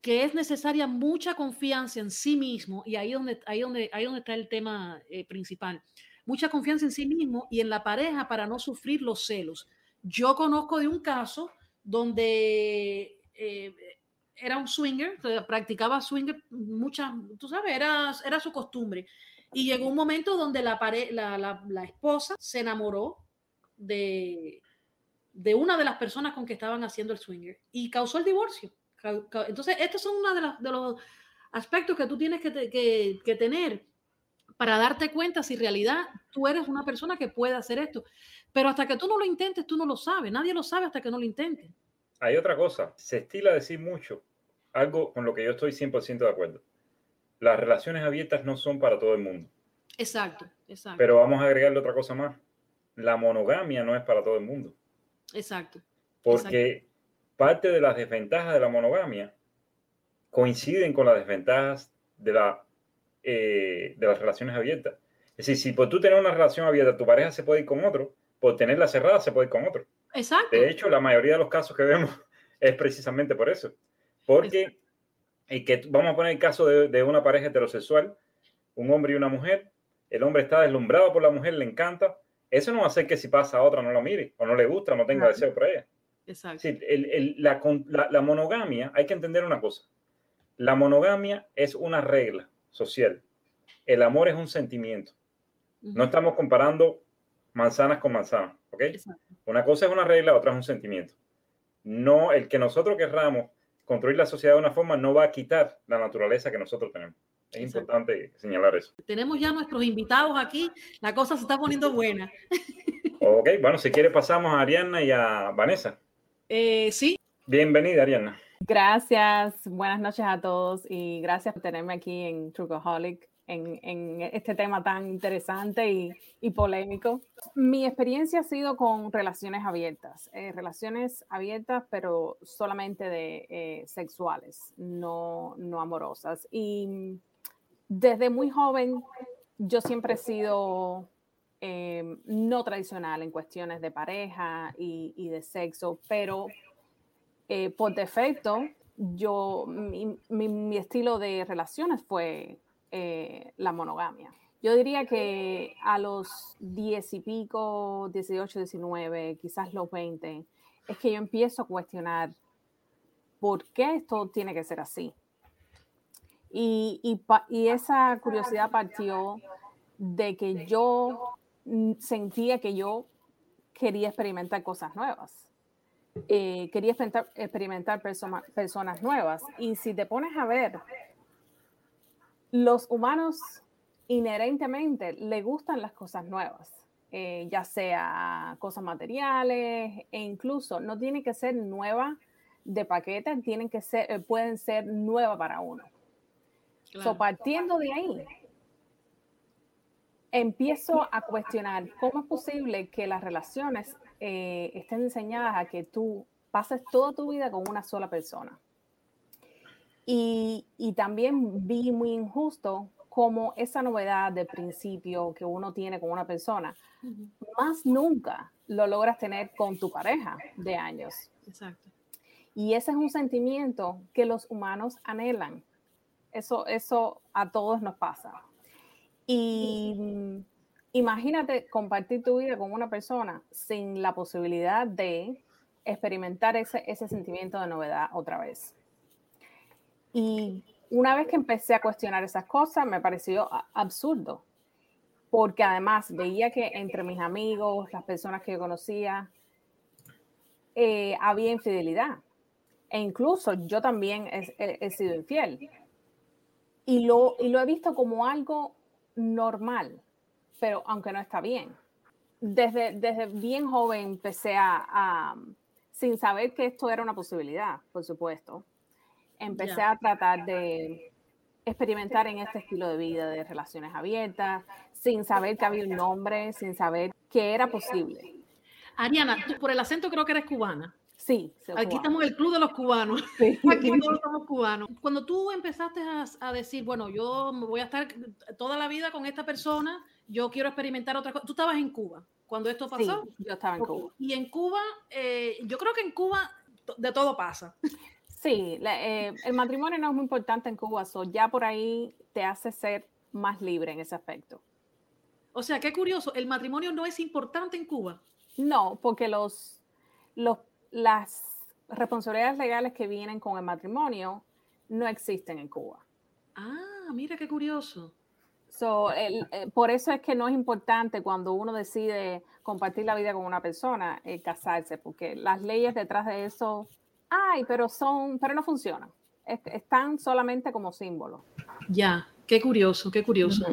que es necesaria mucha confianza en sí mismo, y ahí donde, ahí donde, ahí donde está el tema eh, principal. Mucha confianza en sí mismo y en la pareja para no sufrir los celos. Yo conozco de un caso donde eh, era un swinger, practicaba swinger muchas, tú sabes, era, era su costumbre. Y llegó un momento donde la, la, la, esposa se enamoró de, de una de las personas con que estaban haciendo el swinger y causó el divorcio. Entonces, estos son uno de, de los aspectos que tú tienes que, que, que, tener para darte cuenta si en realidad tú eres una persona que puede hacer esto. Pero hasta que tú no lo intentes, tú no lo sabes. Nadie lo sabe hasta que no lo intentes. Hay otra cosa. Se estila decir mucho algo con lo que yo estoy 100% de acuerdo. Las relaciones abiertas no son para todo el mundo. Exacto, exacto. Pero vamos a agregarle otra cosa más. La monogamia no es para todo el mundo. Exacto. Porque parte de las desventajas de la monogamia coinciden con las desventajas de, la, eh, de las relaciones abiertas. Es decir, si por tú tener una relación abierta, tu pareja se puede ir con otro, por tenerla cerrada se puede ir con otro. Exacto. De hecho, la mayoría de los casos que vemos <laughs> es precisamente por eso. Porque y que, vamos a poner el caso de, una pareja heterosexual, un hombre y una mujer, el hombre está deslumbrado por la mujer, le encanta, eso no va a hacer que si pasa a otra no la mire, o no le gusta, no tenga deseo por ella. Exacto. Sí, la, la, monogamia, hay que entender una cosa, la monogamia es una regla social, el amor es un sentimiento. No estamos comparando manzanas con manzanas, ¿ok? Una cosa es una regla, otra es un sentimiento. No, el que nosotros querramos construir la sociedad de una forma no va a quitar la naturaleza que nosotros tenemos. Es importante señalar eso. Tenemos ya nuestros invitados aquí, la cosa se está poniendo buena. <laughs> Ok, bueno, si quiere pasamos a Ariana y a Vanessa. Eh, sí. Bienvenida, Ariana. Gracias, buenas noches a todos y gracias por tenerme aquí en Trucoholic. En, este tema tan interesante y, polémico. Mi experiencia ha sido con relaciones abiertas, eh, relaciones abiertas pero solamente de eh, sexuales, no, no amorosas. Y desde muy joven yo siempre he sido eh, no tradicional en cuestiones de pareja y, de sexo, pero por defecto yo, mi, estilo de relaciones fue eh, la monogamia. Yo diría que a los 10 y pico, 18, 19, quizás los 20, es que yo empiezo a cuestionar por qué esto tiene que ser así. Y, y, esa curiosidad partió de que yo sentía que yo quería experimentar cosas nuevas. Eh, quería experimentar, experimentar personas nuevas. Y si te pones a ver los humanos inherentemente le gustan las cosas nuevas, eh, ya sea cosas materiales e incluso no tiene que ser nueva de paquete, tienen que ser, eh, pueden ser nueva para uno. So, partiendo de ahí, empiezo a cuestionar cómo es posible que las relaciones eh, estén diseñadas a que tú pases toda tu vida con una sola persona. Y, también vi muy injusto como esa novedad de principio que uno tiene con una persona, más nunca lo logras tener con tu pareja de años. Exacto. Y ese es un sentimiento que los humanos anhelan. Eso, eso a todos nos pasa. Y imagínate compartir tu vida con una persona sin la posibilidad de experimentar ese, ese sentimiento de novedad otra vez. Y una vez que empecé a cuestionar esas cosas, me pareció absurdo, porque además veía que entre mis amigos, las personas que yo conocía, eh, había infidelidad. E incluso yo también he, sido infiel. Y lo, y he visto como algo normal, pero aunque no está bien. Desde bien joven empecé a, sin saber que esto era una posibilidad, por supuesto, empecé a tratar de experimentar en este estilo de vida de relaciones abiertas, sin saber que había un nombre, sin saber que era posible. Ariana, tú por el acento creo que eres cubana. Sí. Aquí estamos en el club de los cubanos. <laughs> Aquí todos somos cubanos. Cuando tú empezaste a, decir, bueno, yo me voy a estar toda la vida con esta persona, yo quiero experimentar otra cosa. Tú estabas en Cuba cuando esto pasó. Sí, yo estaba en Cuba. Y en Cuba, eh, yo creo que en Cuba de todo pasa. Sí, eh, el matrimonio no es muy importante en Cuba, so ya por ahí te hace ser más libre en ese aspecto. O sea, qué curioso, el matrimonio no es importante en Cuba. No, porque los, los, las responsabilidades legales que vienen con el matrimonio no existen en Cuba. Ah, mira qué curioso. So, eh, por eso es que no es importante cuando uno decide compartir la vida con una persona, eh, casarse, porque las leyes detrás de eso ay, pero son, pero no funcionan. Están solamente como símbolo. Ya, qué curioso, qué curioso.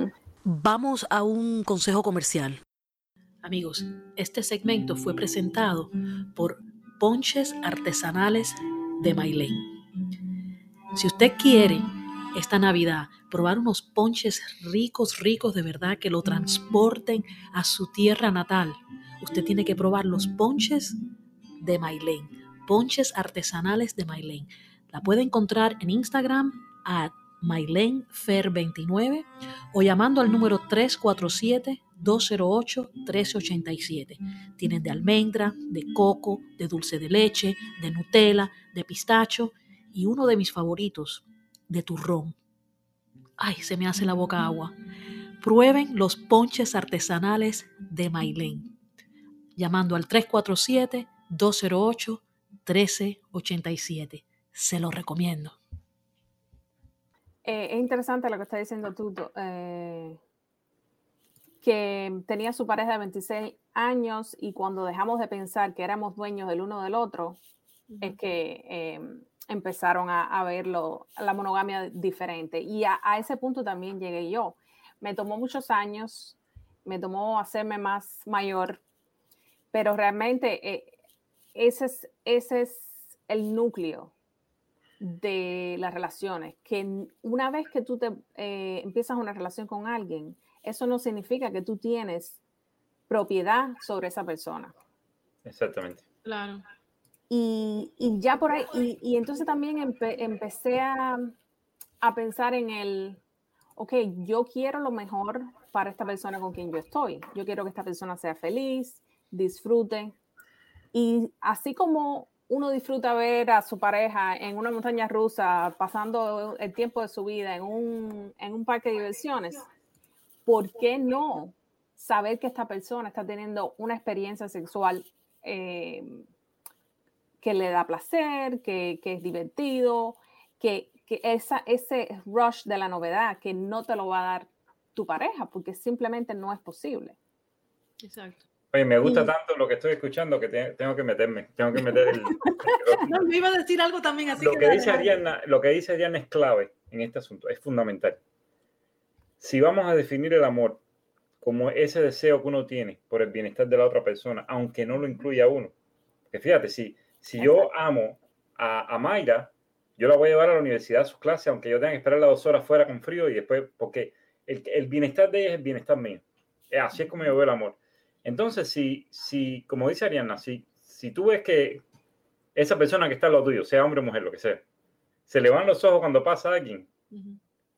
Vamos a un consejo comercial. Amigos, este segmento fue presentado por Ponches Artesanales de Mailén. Si usted quiere esta Navidad probar unos ponches ricos, ricos de verdad que lo transporten a su tierra natal, usted tiene que probar los ponches de Mailén ponches artesanales de Mailén. La puede encontrar en Instagram a mailenfer29 o llamando al número 347-208-1387. Tienen de almendra, de coco, de dulce de leche, de Nutella, de pistacho y uno de mis favoritos, de turrón. Ay, se me hace la boca agua. Prueben los ponches artesanales de Mailén. Llamando al 347 208 1387. Se lo recomiendo. Eh, es interesante lo que está diciendo tú, eh, que tenía su pareja de 26 años y cuando dejamos de pensar que éramos dueños del uno del otro, es que em, empezaron a, verlo, la monogamia diferente. Y a, ese punto también llegué yo. Me tomó muchos años, me tomó hacerme más mayor, pero realmente eh, ese es, ese es el núcleo de las relaciones, que una vez que tú te eh, empiezas una relación con alguien, eso no significa que tú tienes propiedad sobre esa persona. Exactamente. Claro. Y, y ya por ahí, y, y entonces también empecé a, a pensar en el, ok, yo quiero lo mejor para esta persona con quien yo estoy. Yo quiero que esta persona sea feliz, disfrute. Y así como uno disfruta ver a su pareja en una montaña rusa, pasando el tiempo de su vida en un, en un parque de diversiones, ¿por qué no saber que esta persona está teniendo una experiencia sexual eh, que le da placer, que, es divertido, que, ese rush de la novedad que no te lo va a dar tu pareja, porque simplemente no es posible. Exacto. Oye, me gusta tanto lo que estoy escuchando que tengo que meterme, tengo que meter el... <laughs> no, me iba a decir algo también así. Lo que, dice Ariana, lo que dice Ariana es clave en este asunto, es fundamental. Si vamos a definir el amor como ese deseo que uno tiene por el bienestar de la otra persona, aunque no lo incluya uno, que fíjate, si, si yo amo a, a Mayra, yo la voy a llevar a la universidad a sus clases, aunque yo tenga que esperar las dos horas fuera con frío y después, porque el, el bienestar de ella es el bienestar mío. Así es como yo veo el amor. Entonces, si, si como dice Ariana, si, si tú ves que esa persona que está al lado tuyo, sea hombre o mujer, lo que sea, se le van los ojos cuando pasa alguien,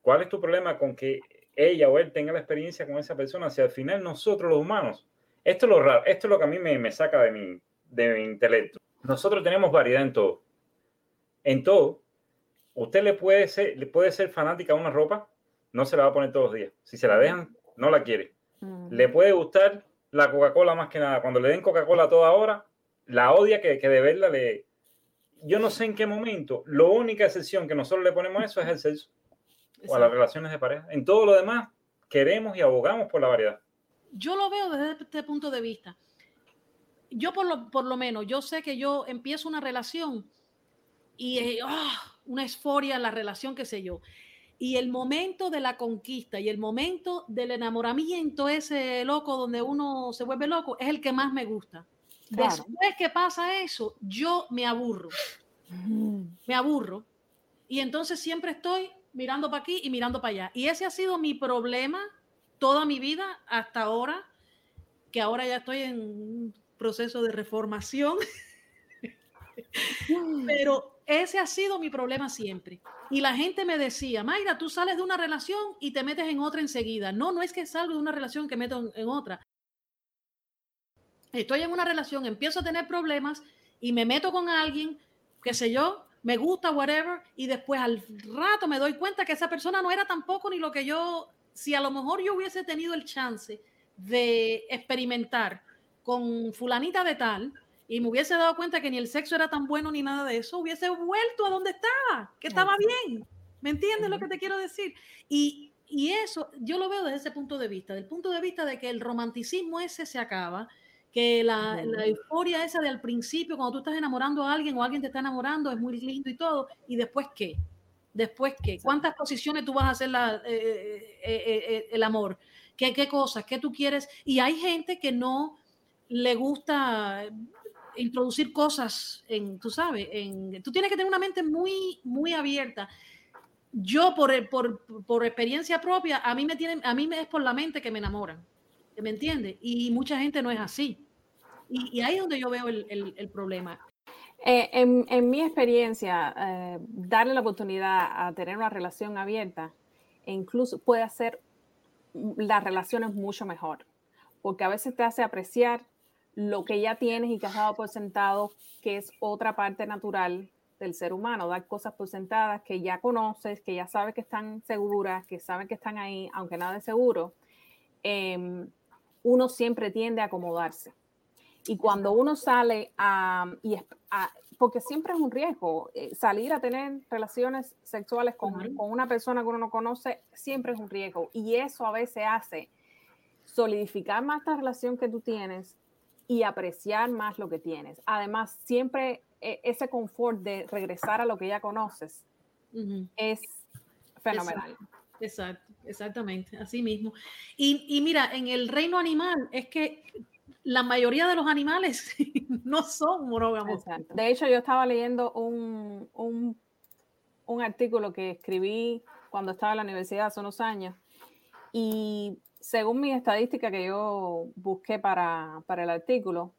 ¿cuál es tu problema con que ella o él tenga la experiencia con esa persona? Si al final nosotros los humanos, esto es lo raro, esto es lo que a mí me, me saca de mi, de mi intelecto. Nosotros tenemos variedad en todo. En todo, usted le puede ser, le puede ser fanática a una ropa, no se la va a poner todos los días. Si se la dejan, no la quiere. Le puede gustar la Coca-Cola más que nada. Cuando le den Coca-Cola toda hora, la odia que, que de verla le... Yo no sé en qué momento. La única excepción que nosotros le ponemos a eso es el sexo o a las relaciones de pareja. En todo lo demás, queremos y abogamos por la variedad. Yo lo veo desde este punto de vista. Yo por lo, por lo menos, yo sé que yo empiezo una relación y ah, una esforia en la relación, qué sé yo y el momento de la conquista y el momento del enamoramiento, ese loco donde uno se vuelve loco, es el que más me gusta. Después que pasa eso, yo me aburro. Me aburro. Y entonces siempre estoy mirando para aquí y mirando para allá. Y ese ha sido mi problema toda mi vida hasta ahora, que ahora ya estoy en un proceso de reformación. <laughs> Pero ese ha sido mi problema siempre. Y la gente me decía, Mayra, tú sales de una relación y te metes en otra enseguida. No, no es que salgo de una relación que meto en, otra. Estoy en una relación, empiezo a tener problemas y me meto con alguien, qué sé yo, me gusta, whatever, y después al rato me doy cuenta que esa persona no era tampoco ni lo que yo, si a lo mejor yo hubiese tenido el chance de experimentar con fulanita de tal, y me hubiese dado cuenta que ni el sexo era tan bueno ni nada de eso, hubiese vuelto a donde estaba, que estaba bien. ¿Me entiendes lo que te quiero decir? Y, y eso yo lo veo desde ese punto de vista, del punto de vista de que el romanticismo ese se acaba, que la, la, euforia esa de al principio, cuando tú estás enamorando a alguien o alguien te está enamorando, es muy lindo y todo, y después qué? Después qué? ¿Cuántas posiciones tú vas a hacer la, eh, eh, eh, el amor? ¿Qué, ¿Qué cosas? ¿Qué tú quieres? Y hay gente que no le gusta introducir cosas en, tú sabes, en, tú tienes que tener una mente muy, muy abierta. Yo, por, por, por experiencia propia, a mí, me tienen, a mí es por la mente que me enamoran, ¿me entiendes? Y mucha gente no es así. Y, ahí es donde yo veo el, el, el problema. Eh, en, en, mi experiencia, eh, darle la oportunidad a tener una relación abierta e incluso puede hacer las relaciones mucho mejor, porque a veces te hace apreciar lo que ya tienes y que has dado por sentado, que es otra parte natural del ser humano, dar cosas por sentadas que ya conoces, que ya sabes que están seguras, que saben que están ahí, aunque nada es seguro, eh, uno siempre tiende a acomodarse. Y cuando uno sale a, y a, porque siempre es un riesgo, eh, salir a tener relaciones sexuales con, con, una persona que uno no conoce, siempre es un riesgo. Y eso a veces hace solidificar más la relación que tú tienes y apreciar más lo que tienes. Además, siempre e, ese confort de regresar a lo que ya conoces es fenomenal. Exacto, exactamente, así mismo. Y, y, mira, en el reino animal es que la mayoría de los animales <laughs> no son monógamos. De hecho, yo estaba leyendo un, un un artículo que escribí cuando estaba en la universidad hace unos años y según mi estadística que yo busqué para, para el artículo,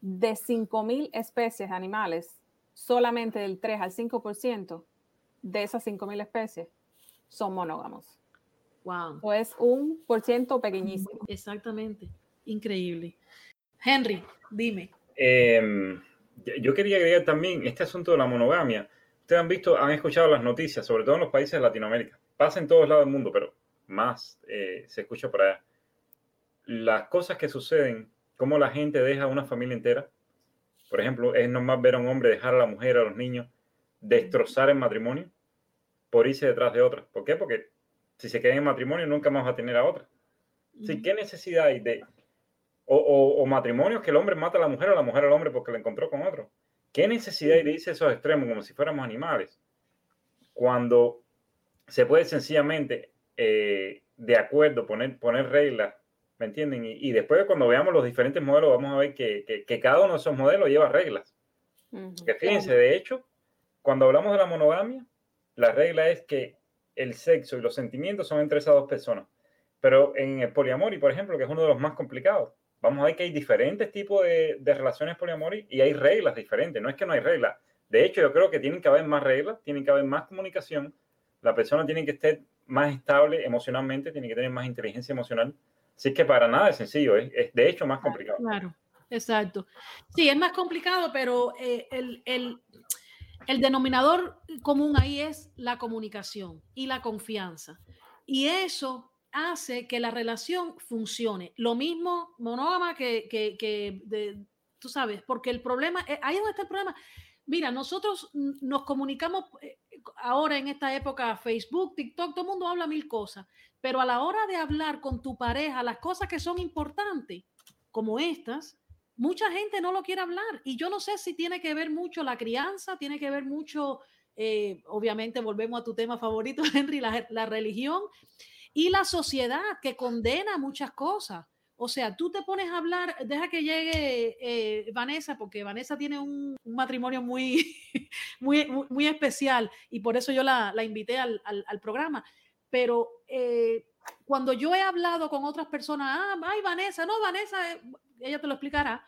de 5.000 especies animales, solamente del 3 al 5% de esas 5.000 especies son monógamos. Wow. O es un por ciento pequeñísimo. Exactamente. Increíble. Henry, dime. Em, yo quería agregar también este asunto de la monogamia. Ustedes han visto, han escuchado las noticias, sobre todo en los países de Latinoamérica. Pasa en todos lados del mundo, pero más eh, se escucha por allá. Las cosas que suceden, cómo la gente deja una familia entera. Por ejemplo, es normal ver a un hombre dejar a la mujer, a los niños, destrozar el matrimonio por irse detrás de otra. ¿Por qué? Porque si se queda en matrimonio nunca más va a tener a otra. Sí, ¿Qué necesidad hay de... O, matrimonios que el hombre mata a la mujer o la mujer al hombre porque la encontró con otro. ¿Qué necesidad hay de irse a esos extremos como si fuéramos animales? Cuando se puede sencillamente, eh, de acuerdo, poner, poner reglas, ¿me entienden? Y, después cuando veamos los diferentes modelos vamos a ver que, que, cada uno de esos modelos lleva reglas. Que fíjense, de hecho, cuando hablamos de la monogamia, la regla es que el sexo y los sentimientos son entre esas dos personas. Pero en el poliamor, por ejemplo, que es uno de los más complicados, vamos a ver que hay diferentes tipos de, de relaciones poliamor y hay reglas diferentes. No es que no hay reglas. De hecho, yo creo que tienen que haber más reglas, tienen que haber más comunicación. La persona tiene que estar más estable emocionalmente, tiene que tener más inteligencia emocional. Así que para nada es sencillo, es, es de hecho más complicado. Claro, exacto. Sí, es más complicado, pero eh, el, el, el denominador común ahí es la comunicación y la confianza. Y eso hace que la relación funcione. Lo mismo monógama que, que, tú sabes, porque el problema, eh, ahí es donde está el problema. Mira, nosotros nos comunicamos eh, ahora en esta época, Facebook, TikTok, todo el mundo habla mil cosas, pero a la hora de hablar con tu pareja, las cosas que son importantes, como estas, mucha gente no lo quiere hablar y yo no sé si tiene que ver mucho la crianza, tiene que ver mucho, eh, obviamente volvemos a tu tema favorito, <laughs> Henry, la, religión y la sociedad que condena muchas cosas. O sea, tú te pones a hablar, deja que llegue eh, Vanessa, porque Vanessa tiene un, matrimonio <laughs> muy, muy, muy, especial y por eso yo la, invité al, programa. Pero eh, cuando yo he hablado con otras personas, ah, ay, Vanessa, no, Vanessa, ella te lo explicará,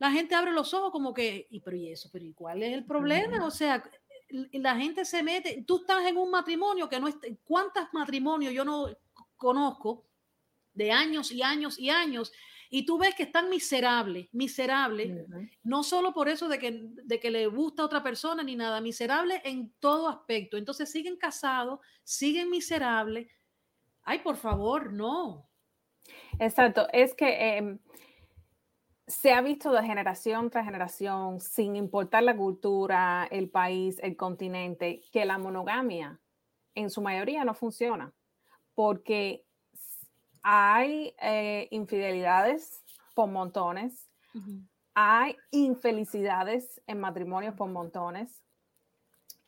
la gente abre los ojos como que, ¿y pero y eso? ¿Pero y cuál es el problema? O sea, la gente se mete, tú estás en un matrimonio que no es, ¿cuántos matrimonios yo no conozco de años y años y años? Y tú ves que están miserables, miserables, no solo por eso de que, de que le gusta a otra persona ni nada, miserables en todo aspecto. Entonces siguen casados, siguen miserables. Ay, por favor, no. Exacto, es que em, se ha visto de generación tras generación, sin importar la cultura, el país, el continente, que la monogamia en su mayoría no funciona, porque hay eh, infidelidades por montones, hay infelicidades en matrimonios por montones,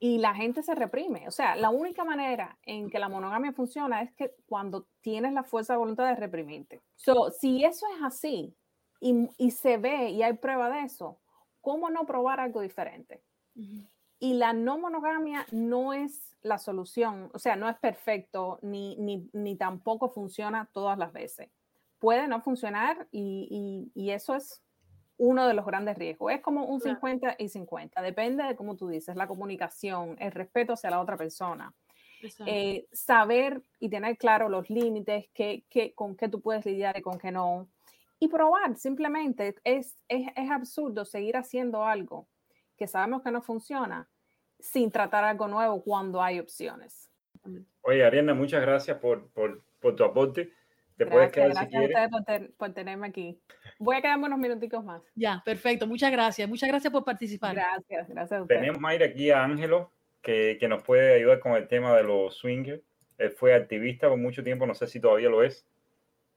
y la gente se reprime. O sea, la única manera en que la monogamia funciona es que cuando tienes la fuerza de voluntad de reprimirte. So, si eso es así, y, se ve y hay prueba de eso, ¿cómo no probar algo diferente? Y la no monogamia no es la solución, o sea, no es perfecto ni, ni, tampoco funciona todas las veces. Puede no funcionar y, y, eso es uno de los grandes riesgos. Es como un 50 y 50, depende de cómo tú dices, la comunicación, el respeto hacia la otra persona. Eh, saber y tener claro los límites, que, que, con qué tú puedes lidiar y con qué no y probar, simplemente es, es, es, absurdo seguir haciendo algo que sabemos que no funciona sin tratar algo nuevo cuando hay opciones. Oye, Ariana, muchas gracias por, por, por tu aporte. Te puedes quedar gracias si a ustedes por, por, tenerme aquí. Voy a quedarme unos minuticos más. Ya, perfecto. Muchas gracias. Muchas gracias por participar. Gracias, gracias a ustedes. Tenemos, Mayra, aquí a Ángelo, que, que, nos puede ayudar con el tema de los swingers. Él fue activista por mucho tiempo, no sé si todavía lo es.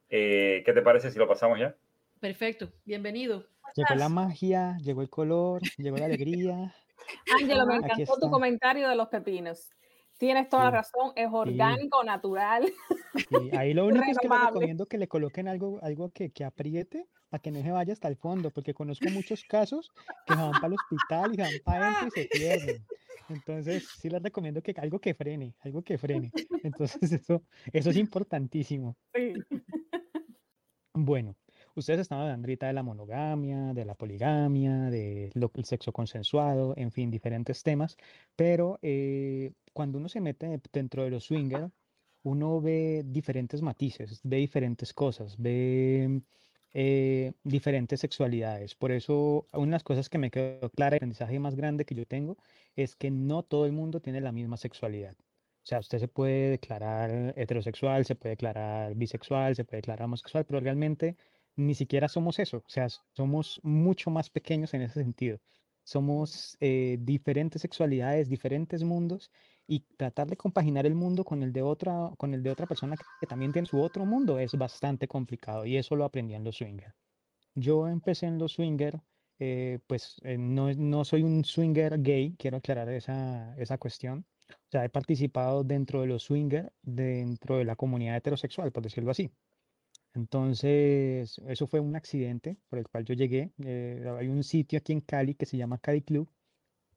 Eh, ¿Qué te parece si lo pasamos ya? Perfecto, bienvenido. Llegó la magia, llegó el color, llegó la alegría. Ángelo, me encantó tu comentario de los pepinos. Tienes toda la razón, es orgánico, natural. ahí lo <laughs> único es que le recomiendo que le coloquen algo, algo que, que apriete para que no se vaya hasta el fondo, porque conozco muchos casos que se van para el hospital y se van para adentro y se pierden. Entonces, sí les recomiendo que algo que frene, algo que frene. Entonces, <laughs> eso, eso es importantísimo. Sí. Bueno, ustedes estaban hablando ahorita de la monogamia, de la poligamia, del sexo consensuado, en fin, diferentes temas, pero eh, cuando uno se mete dentro de los swingers, uno ve diferentes matices, ve diferentes cosas, ve eh, diferentes sexualidades. Por eso, una de las cosas que me quedó clara, el aprendizaje más grande que yo tengo, es que no todo el mundo tiene la misma sexualidad. O sea, usted se puede declarar heterosexual, se puede declarar bisexual, se puede declarar homosexual, pero realmente ni siquiera somos eso. O sea, somos mucho más pequeños en ese sentido. Somos eh, diferentes sexualidades, diferentes mundos y tratar de compaginar el mundo con el de otra, con el de otra persona que, también tiene su otro mundo es bastante complicado y eso lo aprendí en los swinger. Yo empecé en los swinger, eh, pues eh, no, no soy un swinger gay, quiero aclarar esa, esa cuestión. O sea, he participado dentro de los swinger, dentro de la comunidad heterosexual, por decirlo así. Entonces, eso fue un accidente por el cual yo llegué. Eh, hay un sitio aquí en Cali que se llama Cali Club,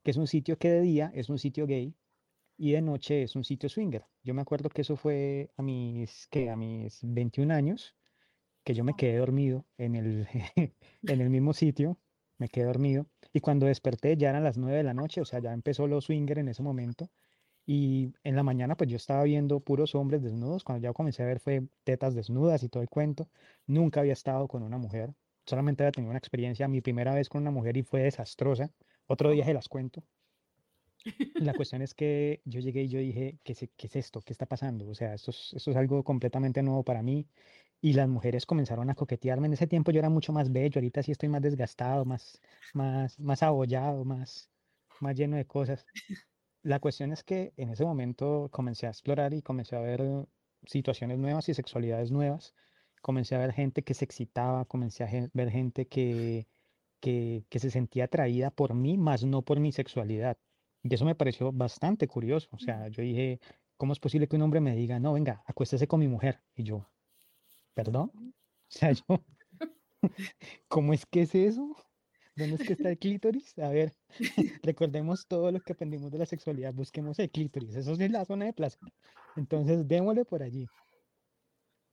que es un sitio que de día es un sitio gay y de noche es un sitio swinger. Yo me acuerdo que eso fue a mis, que a mis 21 años, que yo me quedé dormido en el, <laughs> en el mismo sitio, me quedé dormido. Y cuando desperté ya eran las 9 de la noche, o sea, ya empezó los swinger en ese momento. Y en la mañana pues yo estaba viendo puros hombres desnudos, cuando ya comencé a ver fue tetas desnudas y todo el cuento. Nunca había estado con una mujer, solamente había tenido una experiencia, mi primera vez con una mujer y fue desastrosa. Otro día se las cuento. La <laughs> cuestión es que yo llegué y yo dije, ¿qué es, qué es esto? ¿Qué está pasando? O sea, esto es, esto es algo completamente nuevo para mí. Y las mujeres comenzaron a coquetearme. En ese tiempo yo era mucho más bello, ahorita sí estoy más desgastado, más, más, más abollado, más, más lleno de cosas. La cuestión es que en ese momento comencé a explorar y comencé a ver situaciones nuevas y sexualidades nuevas. Comencé a ver gente que se excitaba, comencé a ver gente que, que, que se sentía atraída por mí, más no por mi sexualidad. Y eso me pareció bastante curioso. O sea, yo dije, ¿cómo es posible que un hombre me diga, no, venga, acuéstese con mi mujer? Y yo, ¿perdón? O sea, yo, <laughs> <laughs> ¿cómo es que es eso? ¿Dónde es que está el clítoris? A ver, <laughs> recordemos todo lo que aprendimos de la sexualidad, busquemos el clítoris, eso es la zona de placer. Entonces, démosle por allí.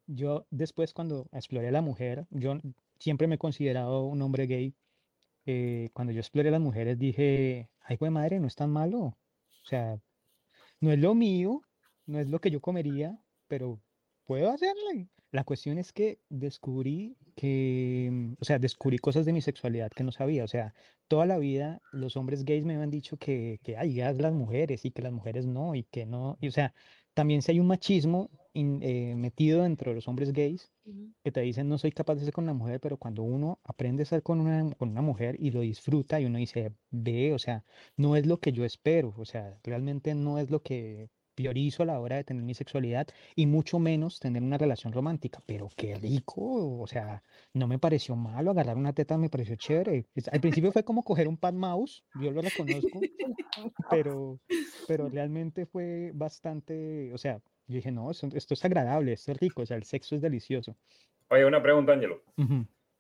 Yo después cuando exploré a la mujer, yo siempre me he considerado un hombre gay. Eh, cuando yo exploré a las mujeres dije, ay, güey madre, no es tan malo. O sea, no es lo mío, no es lo que yo comería, pero puedo hacerle. La cuestión es que descubrí que, mm, o sea, descubrí cosas de mi sexualidad que no sabía. O sea, toda la vida los hombres gays me habían dicho que, que hay las mujeres y que las mujeres no, y que no. Y, o sea, también si hay un machismo eh, metido dentro de los hombres gays que te dicen no soy capaz de ser con una mujer, pero cuando uno aprende a ser con una, con una mujer y lo disfruta y uno dice, ve, o sea, no es lo que yo espero, o sea, realmente no es lo que priorizo a la hora de tener mi sexualidad y mucho menos tener una relación romántica. Pero qué rico, o sea, no me pareció malo, agarrar una teta me pareció chévere. Al principio fue como coger un pan mouse, yo lo reconozco, pero, pero realmente fue bastante, o sea, yo dije, no, esto, es agradable, esto es rico, o sea, el sexo es delicioso. Oye, una pregunta, Ángelo.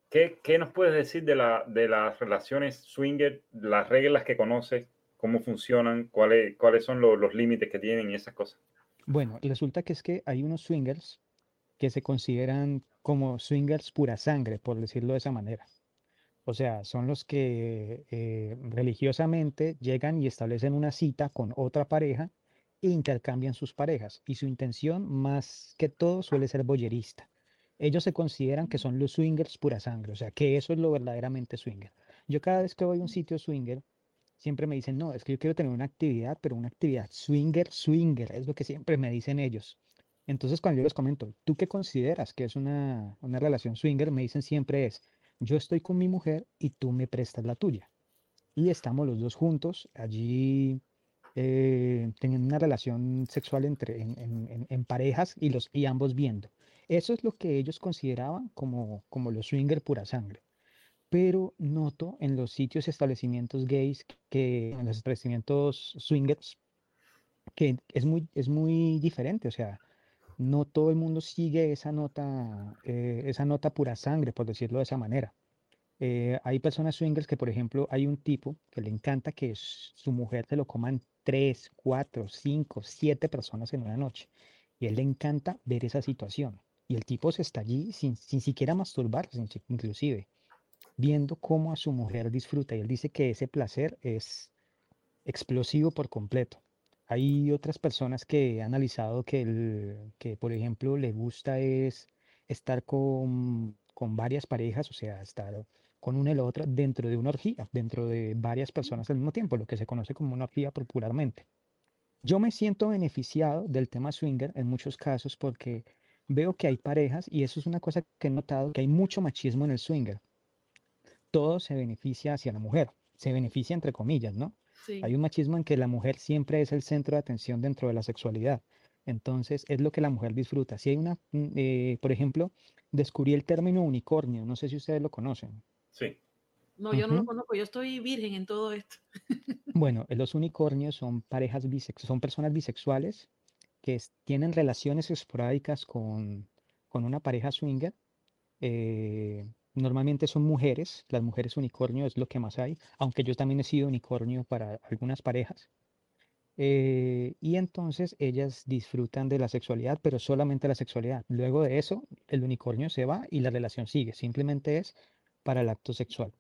¿Qué, ¿Qué, nos puedes decir de, la, de las relaciones swinger, las reglas que conoces, cómo funcionan, cuáles, cuáles son los, límites que tienen y esas cosas. Bueno, resulta que es que hay unos swingers que se consideran como swingers pura sangre, por decirlo de esa manera. O sea, son los que eh, religiosamente llegan y establecen una cita con otra pareja e intercambian sus parejas. Y su intención, más que todo, suele ser boyerista. Ellos se consideran que son los swingers pura sangre, o sea, que eso es lo verdaderamente swinger. Yo cada vez que voy a un sitio swinger, siempre me dicen, no, es que yo quiero tener una actividad, pero una actividad swinger, swinger, es lo que siempre me dicen ellos. Entonces, cuando yo les comento, ¿tú qué consideras que es una, una relación swinger? Me dicen siempre es, yo estoy con mi mujer y tú me prestas la tuya. Y estamos los dos juntos allí eh, teniendo una relación sexual entre, en, en, en, parejas y, los, y ambos viendo. Eso es lo que ellos consideraban como, como los swinger pura sangre pero noto en los sitios y establecimientos gays, que en los establecimientos swingers, que es muy, es muy diferente, o sea, no todo el mundo sigue esa nota, eh, esa nota pura sangre, por decirlo de esa manera. Eh, hay personas swingers que, por ejemplo, hay un tipo que le encanta que su mujer se lo coman tres, cuatro, cinco, siete personas en una noche. Y a él le encanta ver esa situación. Y el tipo se está allí sin, sin siquiera masturbarse, inclusive, viendo cómo a su mujer disfruta. Y él dice que ese placer es explosivo por completo. Hay otras personas que han analizado que, el, que por ejemplo, le gusta es estar con, con varias parejas, o sea, estar con una y la otra dentro de una orgía, dentro de varias personas al mismo tiempo, lo que se conoce como una orgía popularmente. Yo me siento beneficiado del tema swinger en muchos casos porque veo que hay parejas, y eso es una cosa que he notado, que hay mucho machismo en el swinger. Todo se beneficia hacia la mujer, se beneficia entre comillas, ¿no? Hay un machismo en que la mujer siempre es el centro de atención dentro de la sexualidad. Entonces, es lo que la mujer disfruta. Si hay una, mm, eh, por ejemplo, descubrí el término unicornio, no sé si ustedes lo conocen. Sí. No, yo no lo conozco, yo estoy virgen en todo esto. <laughs> bueno, los unicornios son parejas bisexuales, son personas bisexuales que tienen relaciones esporádicas con, con una pareja swinger. Eh, Normalmente son mujeres, las mujeres unicornio es lo que más hay, aunque yo también he sido unicornio para algunas parejas. Eh, y entonces ellas disfrutan de la sexualidad, pero solamente la sexualidad. Luego de eso, el unicornio se va y la relación sigue. Simplemente es para el acto sexual.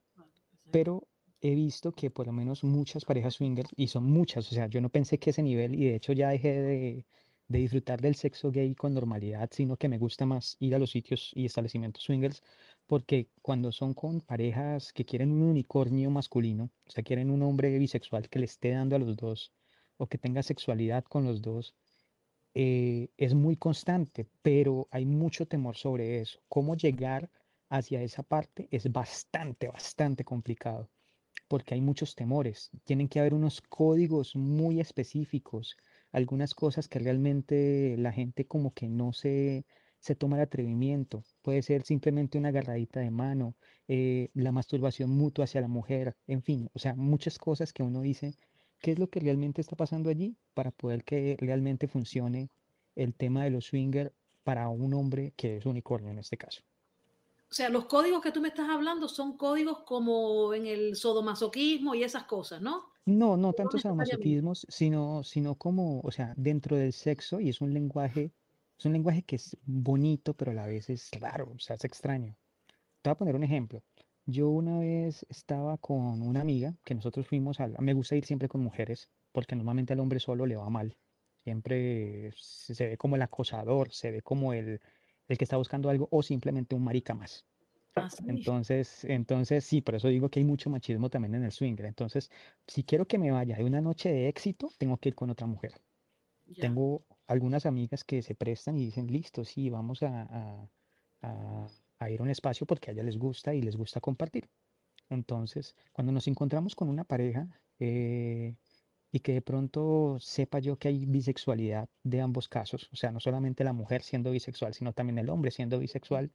Pero he visto que por lo menos muchas parejas swingers, y son muchas, o sea, yo no pensé que ese nivel, y de hecho ya dejé de, de disfrutar del sexo gay con normalidad, sino que me gusta más ir a los sitios y establecimientos swingers porque cuando son con parejas que quieren un unicornio masculino, o sea, quieren un hombre bisexual que le esté dando a los dos o que tenga sexualidad con los dos, eh, es muy constante, pero hay mucho temor sobre eso. Cómo llegar hacia esa parte es bastante, bastante complicado, porque hay muchos temores. Tienen que haber unos códigos muy específicos, algunas cosas que realmente la gente como que no se se toma el atrevimiento. Puede ser simplemente una agarradita de mano, eh, la masturbación mutua hacia la mujer, en fin, o sea, muchas cosas que uno dice, ¿qué es lo que realmente está pasando allí para poder que realmente funcione el tema de los swinger para un hombre que es unicornio en este caso? O sea, los códigos que tú me estás hablando son códigos como en el sodomasoquismo y esas cosas, ¿no? No, no tanto sadomasoquismo, sino, sino como, o sea, dentro del sexo, y es un lenguaje es un lenguaje que es bonito, pero a la vez es raro, o sea, es extraño. Te voy a poner un ejemplo. Yo una vez estaba con una amiga que nosotros fuimos a... Me gusta ir siempre con mujeres, porque normalmente al hombre solo le va mal. Siempre se ve como el acosador, se ve como el, el que está buscando algo o simplemente un marica más. Ah, entonces, entonces sí, por eso digo que hay mucho machismo también en el swinger. Entonces, si quiero que me vaya de una noche de éxito, tengo que ir con otra mujer. Tengo algunas amigas que se prestan y dicen, listo, sí, vamos a, a, ir a un espacio porque a ella les gusta y les gusta compartir. Entonces, cuando nos encontramos con una pareja eh, y que de pronto sepa yo que hay bisexualidad de ambos casos, o sea, no solamente la mujer siendo bisexual, sino también el hombre siendo bisexual,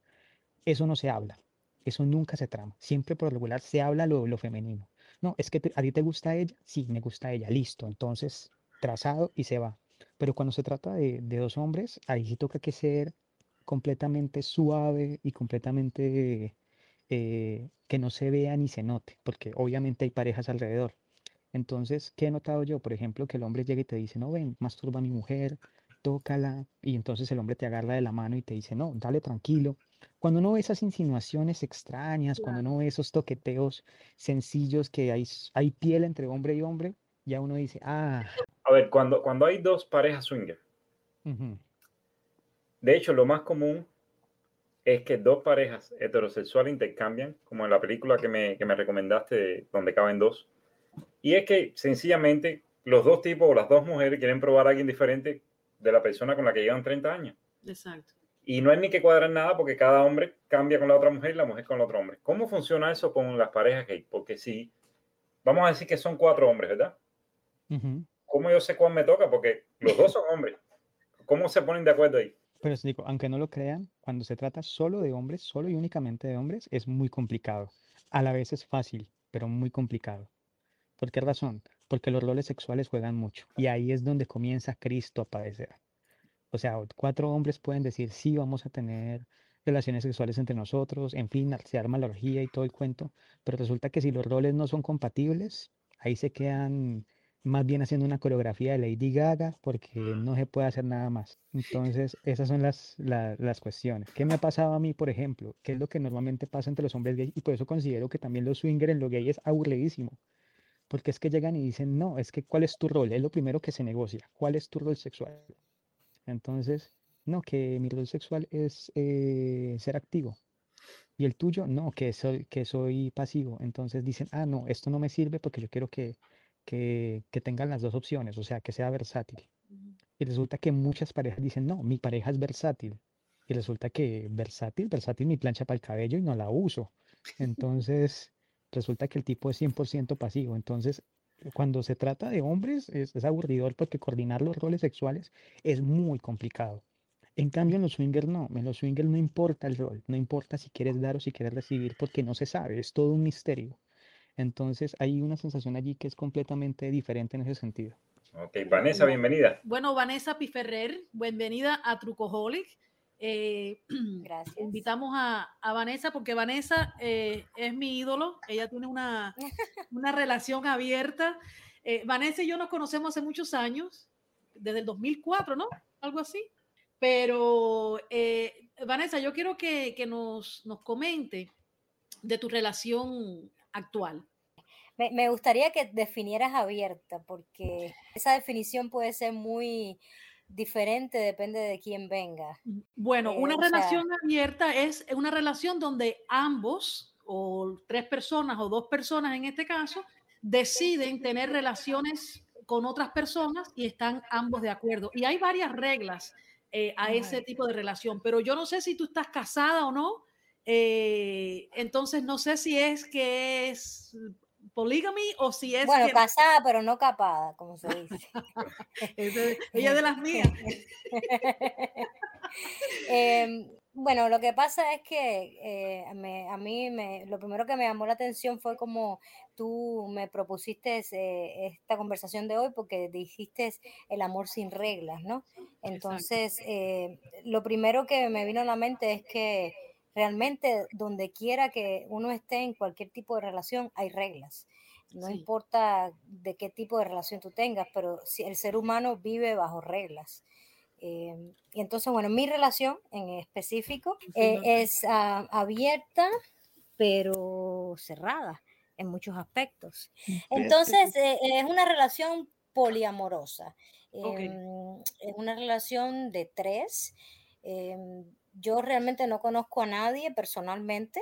eso no se habla, eso nunca se trama, siempre por lo regular se habla lo, lo femenino. No, es que a ti te gusta ella, sí, me gusta ella, listo, entonces trazado y se va. Pero cuando se trata de, dos hombres, ahí sí toca que ser completamente suave y completamente eh, que no se vea ni se note, porque obviamente hay parejas alrededor. Entonces, ¿qué he notado yo? Por ejemplo, que el hombre llega y te dice, no, ven, masturba a mi mujer, tócala, y entonces el hombre te agarra de la mano y te dice, no, dale tranquilo. Cuando uno ve esas insinuaciones extrañas, cuando uno ve esos toqueteos sencillos que hay, hay piel entre hombre y hombre, ya uno dice, ah. Ver, cuando, cuando hay dos parejas swinger, de hecho, lo más común es que dos parejas heterosexuales intercambian, como en la película que me, que me recomendaste, donde caben dos. Y es que sencillamente los dos tipos o las dos mujeres quieren probar a alguien diferente de la persona con la que llevan 30 años. Exacto. Y no hay ni que cuadrar nada porque cada hombre cambia con la otra mujer y la mujer con el otro hombre. ¿Cómo funciona eso con las parejas gay? Porque si, vamos a decir que son cuatro hombres, ¿verdad? ¿Cómo yo sé cuál me toca? Porque los dos son hombres. ¿Cómo se ponen de acuerdo ahí? Pero digo, aunque no lo crean, cuando se trata solo de hombres, solo y únicamente de hombres, es muy complicado. A la vez es fácil, pero muy complicado. ¿Por qué razón? Porque los roles sexuales juegan mucho. Y ahí es donde comienza Cristo a padecer. O sea, cuatro hombres pueden decir, sí, vamos a tener relaciones sexuales entre nosotros, en fin, se arma la orgía y todo el cuento, pero resulta que si los roles no son compatibles, ahí se quedan más bien haciendo una coreografía de Lady Gaga porque no se puede hacer nada más. Entonces, esas son las, las cuestiones. ¿Qué me ha pasado a mí, por ejemplo? ¿Qué es lo que normalmente pasa entre los hombres gays? Y por eso considero que también los swingers en lo gay es aburridísimo. Porque es que llegan y dicen, no, es que ¿cuál es tu rol? Es lo primero que se negocia. ¿Cuál es tu rol sexual? Entonces, no, que mi rol sexual es eh, ser activo. Y el tuyo, no, que soy, que soy pasivo. Entonces dicen, ah, no, esto no me sirve porque yo quiero que, que, que tengan las dos opciones, o sea, que sea versátil. Y resulta que muchas parejas dicen, no, mi pareja es versátil. Y resulta que versátil, versátil mi plancha para el cabello y no la uso. <laughs> Entonces, resulta que el tipo es 100% pasivo. Entonces, cuando se trata de hombres, es, es, aburridor porque coordinar los roles sexuales es muy complicado. En cambio, en los swingers no. En los swingers no importa el rol, no importa si quieres dar o si quieres recibir, porque no se sabe, es todo un misterio. Entonces, hay una sensación allí que es completamente diferente en ese sentido. Ok, Vanessa, bienvenida. Bueno, Vanessa Piferrer, bienvenida a Trucoholic. Eh, <clears throat> Gracias. Invitamos a, a, Vanessa porque Vanessa eh, es mi ídolo. Ella tiene una, <laughs> una relación abierta. Eh, Vanessa y yo nos conocemos hace muchos años, desde el 2004, ¿no? Algo así. Pero, eh, Vanessa, yo quiero que, que nos, nos, comente de tu relación actual. Me, me, gustaría que definieras abierta, porque esa definición puede ser muy diferente, depende de quién venga. Bueno, una eh, relación sea... abierta es una relación donde ambos, o tres personas, o dos personas en este caso, deciden tener relaciones con otras personas y están ambos de acuerdo. Y hay varias reglas eh, a ese tipo de relación. Pero yo no sé si tú estás casada o no. Eh, entonces no sé si es que es polígamy o si es. Bueno, que... casada, pero no capada, como se dice. <laughs> ella de <laughs> las mías. <laughs> eh, bueno, lo que pasa es que eh, me, a mí me, lo primero que me llamó la atención fue como tú me propusiste eh, esta conversación de hoy porque dijiste el amor sin reglas, ¿no? Entonces, eh, lo primero que me vino a la mente es que realmente donde quiera que uno esté en cualquier tipo de relación hay reglas. No sí. importa de qué tipo de relación tú tengas, pero si el ser humano vive bajo reglas. Eh, y entonces, bueno, mi relación en específico eh, es uh, abierta, pero cerrada en muchos aspectos. Entonces, eh, es una relación poliamorosa. Okay. Es una relación de tres. Yo realmente no conozco a nadie personalmente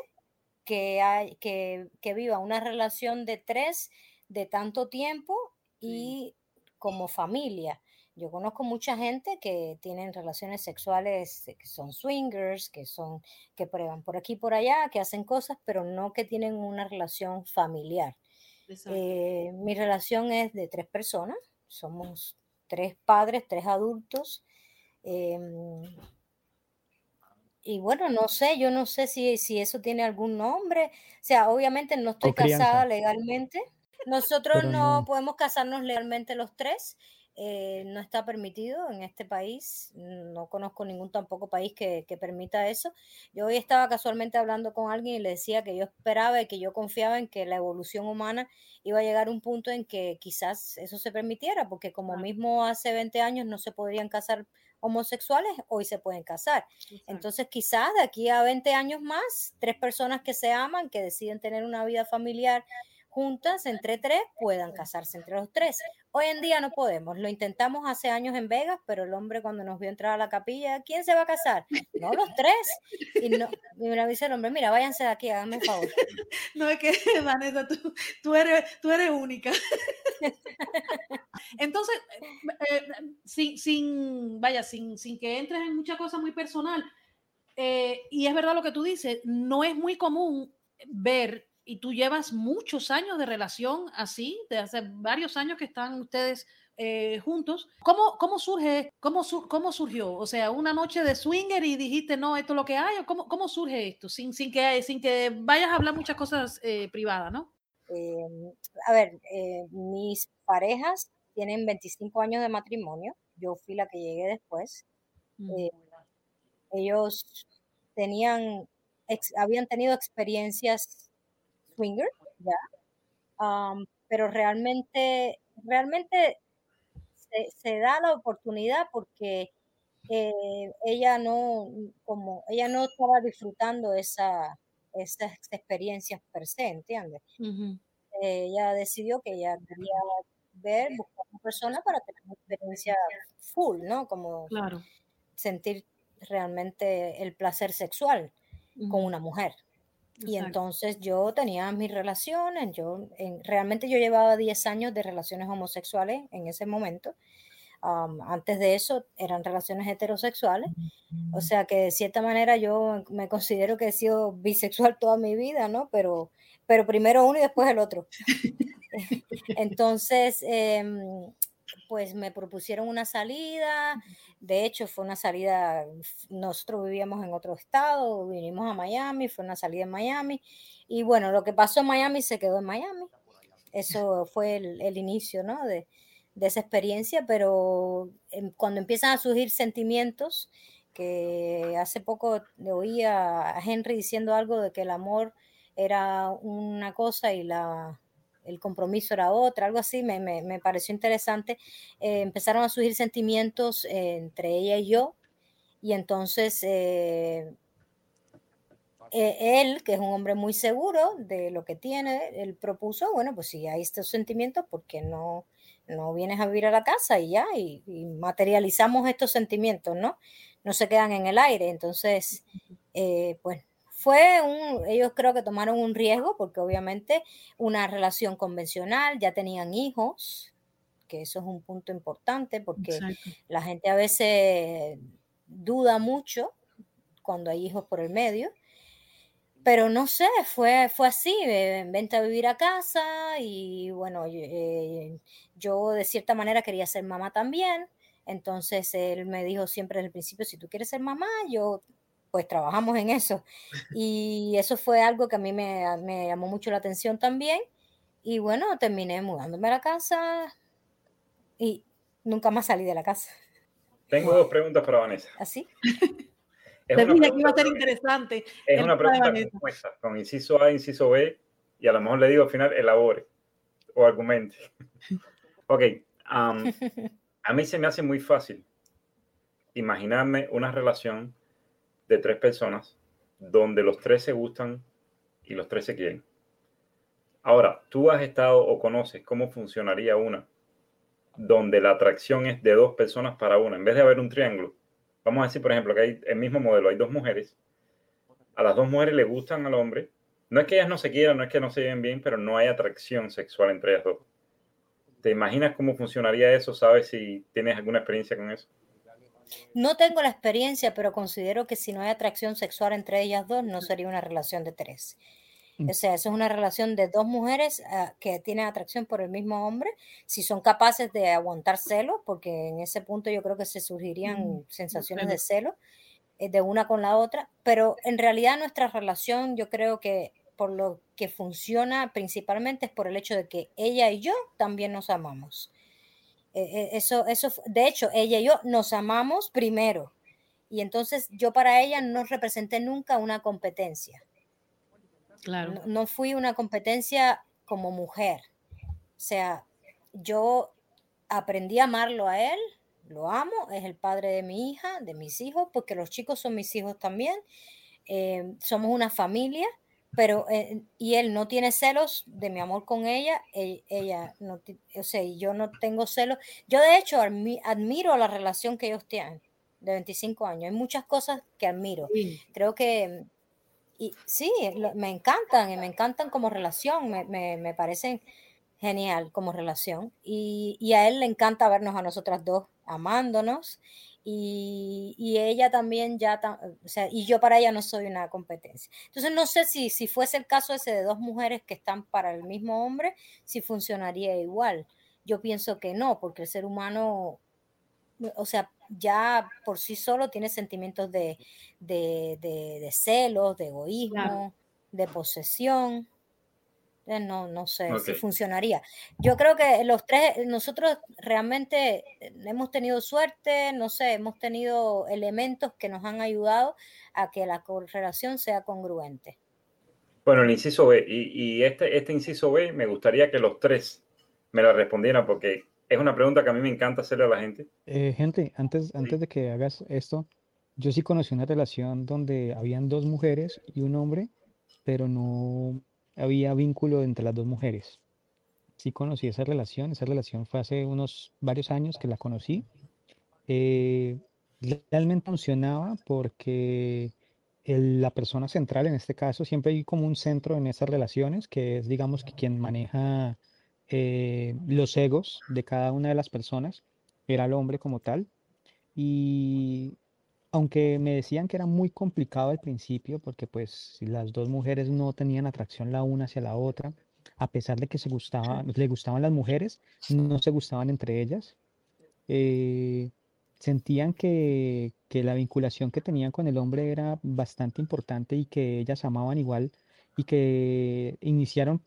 que, hay, que, que viva una relación de tres de tanto tiempo y como familia. Yo conozco mucha gente que tienen relaciones sexuales, que son swingers, que son, que prueban por aquí y por allá, que hacen cosas, pero no que tienen una relación familiar. Eh, mi relación es de tres personas, somos tres padres, tres adultos. Eh, y bueno, no sé, yo no sé si, si eso tiene algún nombre. O sea, obviamente no estoy casada legalmente. Nosotros no, no podemos casarnos legalmente los tres. Eh, no está permitido en este país. No conozco ningún tampoco país que, que, permita eso. Yo hoy estaba casualmente hablando con alguien y le decía que yo esperaba y que yo confiaba en que la evolución humana iba a llegar a un punto en que quizás eso se permitiera, porque como mismo hace 20 años no se podrían casar homosexuales, hoy se pueden casar. Exacto. Entonces quizás de aquí a 20 años más, tres personas que se aman, que deciden tener una vida familiar, juntas entre tres puedan casarse entre los tres. Hoy en día no podemos. Lo intentamos hace años en Vegas, pero el hombre cuando nos vio entrar a la capilla, ¿quién se va a casar? No, los tres. Y, me dice el hombre, mira, váyanse de aquí, háganme un favor. No, es que, <laughs> Vanessa, tú, eres, tú eres única. <laughs> Entonces, eh, sin, sin, vaya, sin, sin que entres en mucha cosa muy personal, eh, y es verdad lo que tú dices, no es muy común ver y tú llevas muchos años de relación así, de hace varios años que están ustedes eh, juntos. ¿Cómo, cómo surge, cómo, su, cómo surgió? O sea, una noche de swinger y dijiste, no, esto es lo que hay, ¿cómo, cómo surge esto? Sin, sin, que, sin que vayas a hablar muchas cosas eh, privadas, ¿no? Eh, a ver, mis parejas tienen 25 años de matrimonio, yo fui la que llegué después. Mm. ellos tenían, habían tenido experiencias swinger, ya, pero realmente, realmente se, da la oportunidad porque eh, ella no, como ella no estaba disfrutando esa, esas experiencias per se, ¿entiendes? ella decidió que ella quería ver, buscar una persona para tener una experiencia full, ¿no? Como sentir realmente el placer sexual con una mujer. Y entonces yo tenía mis relaciones, yo realmente yo llevaba 10 años de relaciones homosexuales en ese momento. antes de eso eran relaciones heterosexuales. O sea que de cierta manera yo me considero que he sido bisexual toda mi vida, ¿no? Pero, pero primero uno y después el otro. <laughs> <laughs> Entonces, em, pues me propusieron una salida, de hecho fue una salida, nosotros vivíamos en otro estado, vinimos a Miami, fue una salida en Miami, y bueno, lo que pasó en Miami se quedó en Miami, eso fue el, inicio, ¿no? De, esa experiencia, pero em, cuando empiezan a surgir sentimientos, que hace poco le oía a Henry diciendo algo de que el amor era una cosa y la, el compromiso era otra, algo así, me, me, pareció interesante. Eh, empezaron a surgir sentimientos eh, entre ella y yo, y entonces eh, él, que es un hombre muy seguro de lo que tiene, él propuso, bueno, pues si hay estos sentimientos, ¿por qué no, no vienes a vivir a la casa y ya? Y, y materializamos estos sentimientos, ¿no? No se quedan en el aire. Entonces, pues fue un, ellos creo que tomaron un riesgo porque obviamente una relación convencional, ya tenían hijos, que eso es un punto importante porque la gente a veces duda mucho cuando hay hijos por el medio. Pero no sé, fue, fue así, vente a vivir a casa y bueno, eh, yo de cierta manera quería ser mamá también. Entonces él me dijo siempre desde el principio, si tú quieres ser mamá, yo pues trabajamos en eso. Y eso fue algo que a mí me, llamó mucho la atención también. Y bueno, terminé mudándome a la casa y nunca más salí de la casa. Tengo dos preguntas para Vanessa. ¿Así? Es pregunta, que iba a ser interesante. Es una pregunta compuesta, con inciso A, inciso B, y a lo mejor le digo al final, elabore o argumente. <laughs> ok, <laughs> a mí se me hace muy fácil imaginarme una relación de tres personas donde los tres se gustan y los tres se quieren. Ahora, tú has estado o conoces cómo funcionaría una donde la atracción es de dos personas para una, en vez de haber un triángulo. Vamos a decir, por ejemplo, que hay el mismo modelo, hay dos mujeres. A las dos mujeres le gustan al hombre. No es que ellas no se quieran, no es que no se lleven bien, pero no hay atracción sexual entre ellas dos. ¿Te imaginas cómo funcionaría eso? ¿Sabes si tienes alguna experiencia con eso? No tengo la experiencia, pero considero que si no hay atracción sexual entre ellas dos, no sería una relación de tres. Mm. O sea, eso es una relación de dos mujeres ah, que tienen atracción por el mismo hombre, si son capaces de aguantar celos, porque en ese punto yo creo que se surgirían mm, sensaciones de celo eh, de una con la otra, pero en realidad nuestra relación yo creo que por lo que funciona principalmente es por el hecho de que ella y yo también nos amamos. E, e, eso, eso, de hecho, ella y yo nos amamos primero. Y entonces yo para ella no representé nunca una competencia. Claro. No, fui una competencia como mujer. O sea, yo aprendí a amarlo a él, lo amo, es el padre de mi hija, de mis hijos, porque los chicos son mis hijos también. Eh, somos una familia pero eh, y él no tiene celos de mi amor con ella, e, ella, no, o sea, yo no tengo celos. Yo de hecho admiro la relación que ellos tienen de 25 años. Hay muchas cosas que admiro. Creo que y sí, me encantan y me encantan como relación, me, me, me parecen genial como relación. Y, y, a él le encanta vernos a nosotras dos amándonos y, ella también ya, o sea, y yo para ella no soy una competencia. Entonces no sé si, si fuese el caso ese de dos mujeres que están para el mismo hombre, si funcionaría igual. Yo pienso que no, porque el ser humano, o sea, ya por sí solo tiene sentimientos de, de, de, celos, de egoísmo, de posesión. No, no sé si funcionaría. Yo creo que los tres, nosotros realmente hemos tenido suerte, no sé, hemos tenido elementos que nos han ayudado a que la correlación sea congruente. Bueno, el inciso B, y, este, este inciso B me gustaría que los tres me la respondieran porque es una pregunta que a mí me encanta hacerle a la gente. Eh, gente, antes, antes de que hagas esto, yo sí conocí una relación donde habían dos mujeres y un hombre, pero no había vínculo entre las dos mujeres. Sí conocí esa relación, esa relación fue hace unos varios años que la conocí. Eh, realmente funcionaba porque la persona central, en este caso, siempre hay como un centro en esas relaciones, que es, digamos, que quien maneja eh, los egos de cada una de las personas, era el hombre como tal. Y aunque me decían que era muy complicado al principio, porque pues las dos mujeres no tenían atracción la una hacia la otra, a pesar de que se gustaba, le gustaban las mujeres, no se gustaban entre ellas. Eh, sentían que, que, la vinculación que tenían con el hombre era bastante importante y que ellas amaban igual y que iniciaron,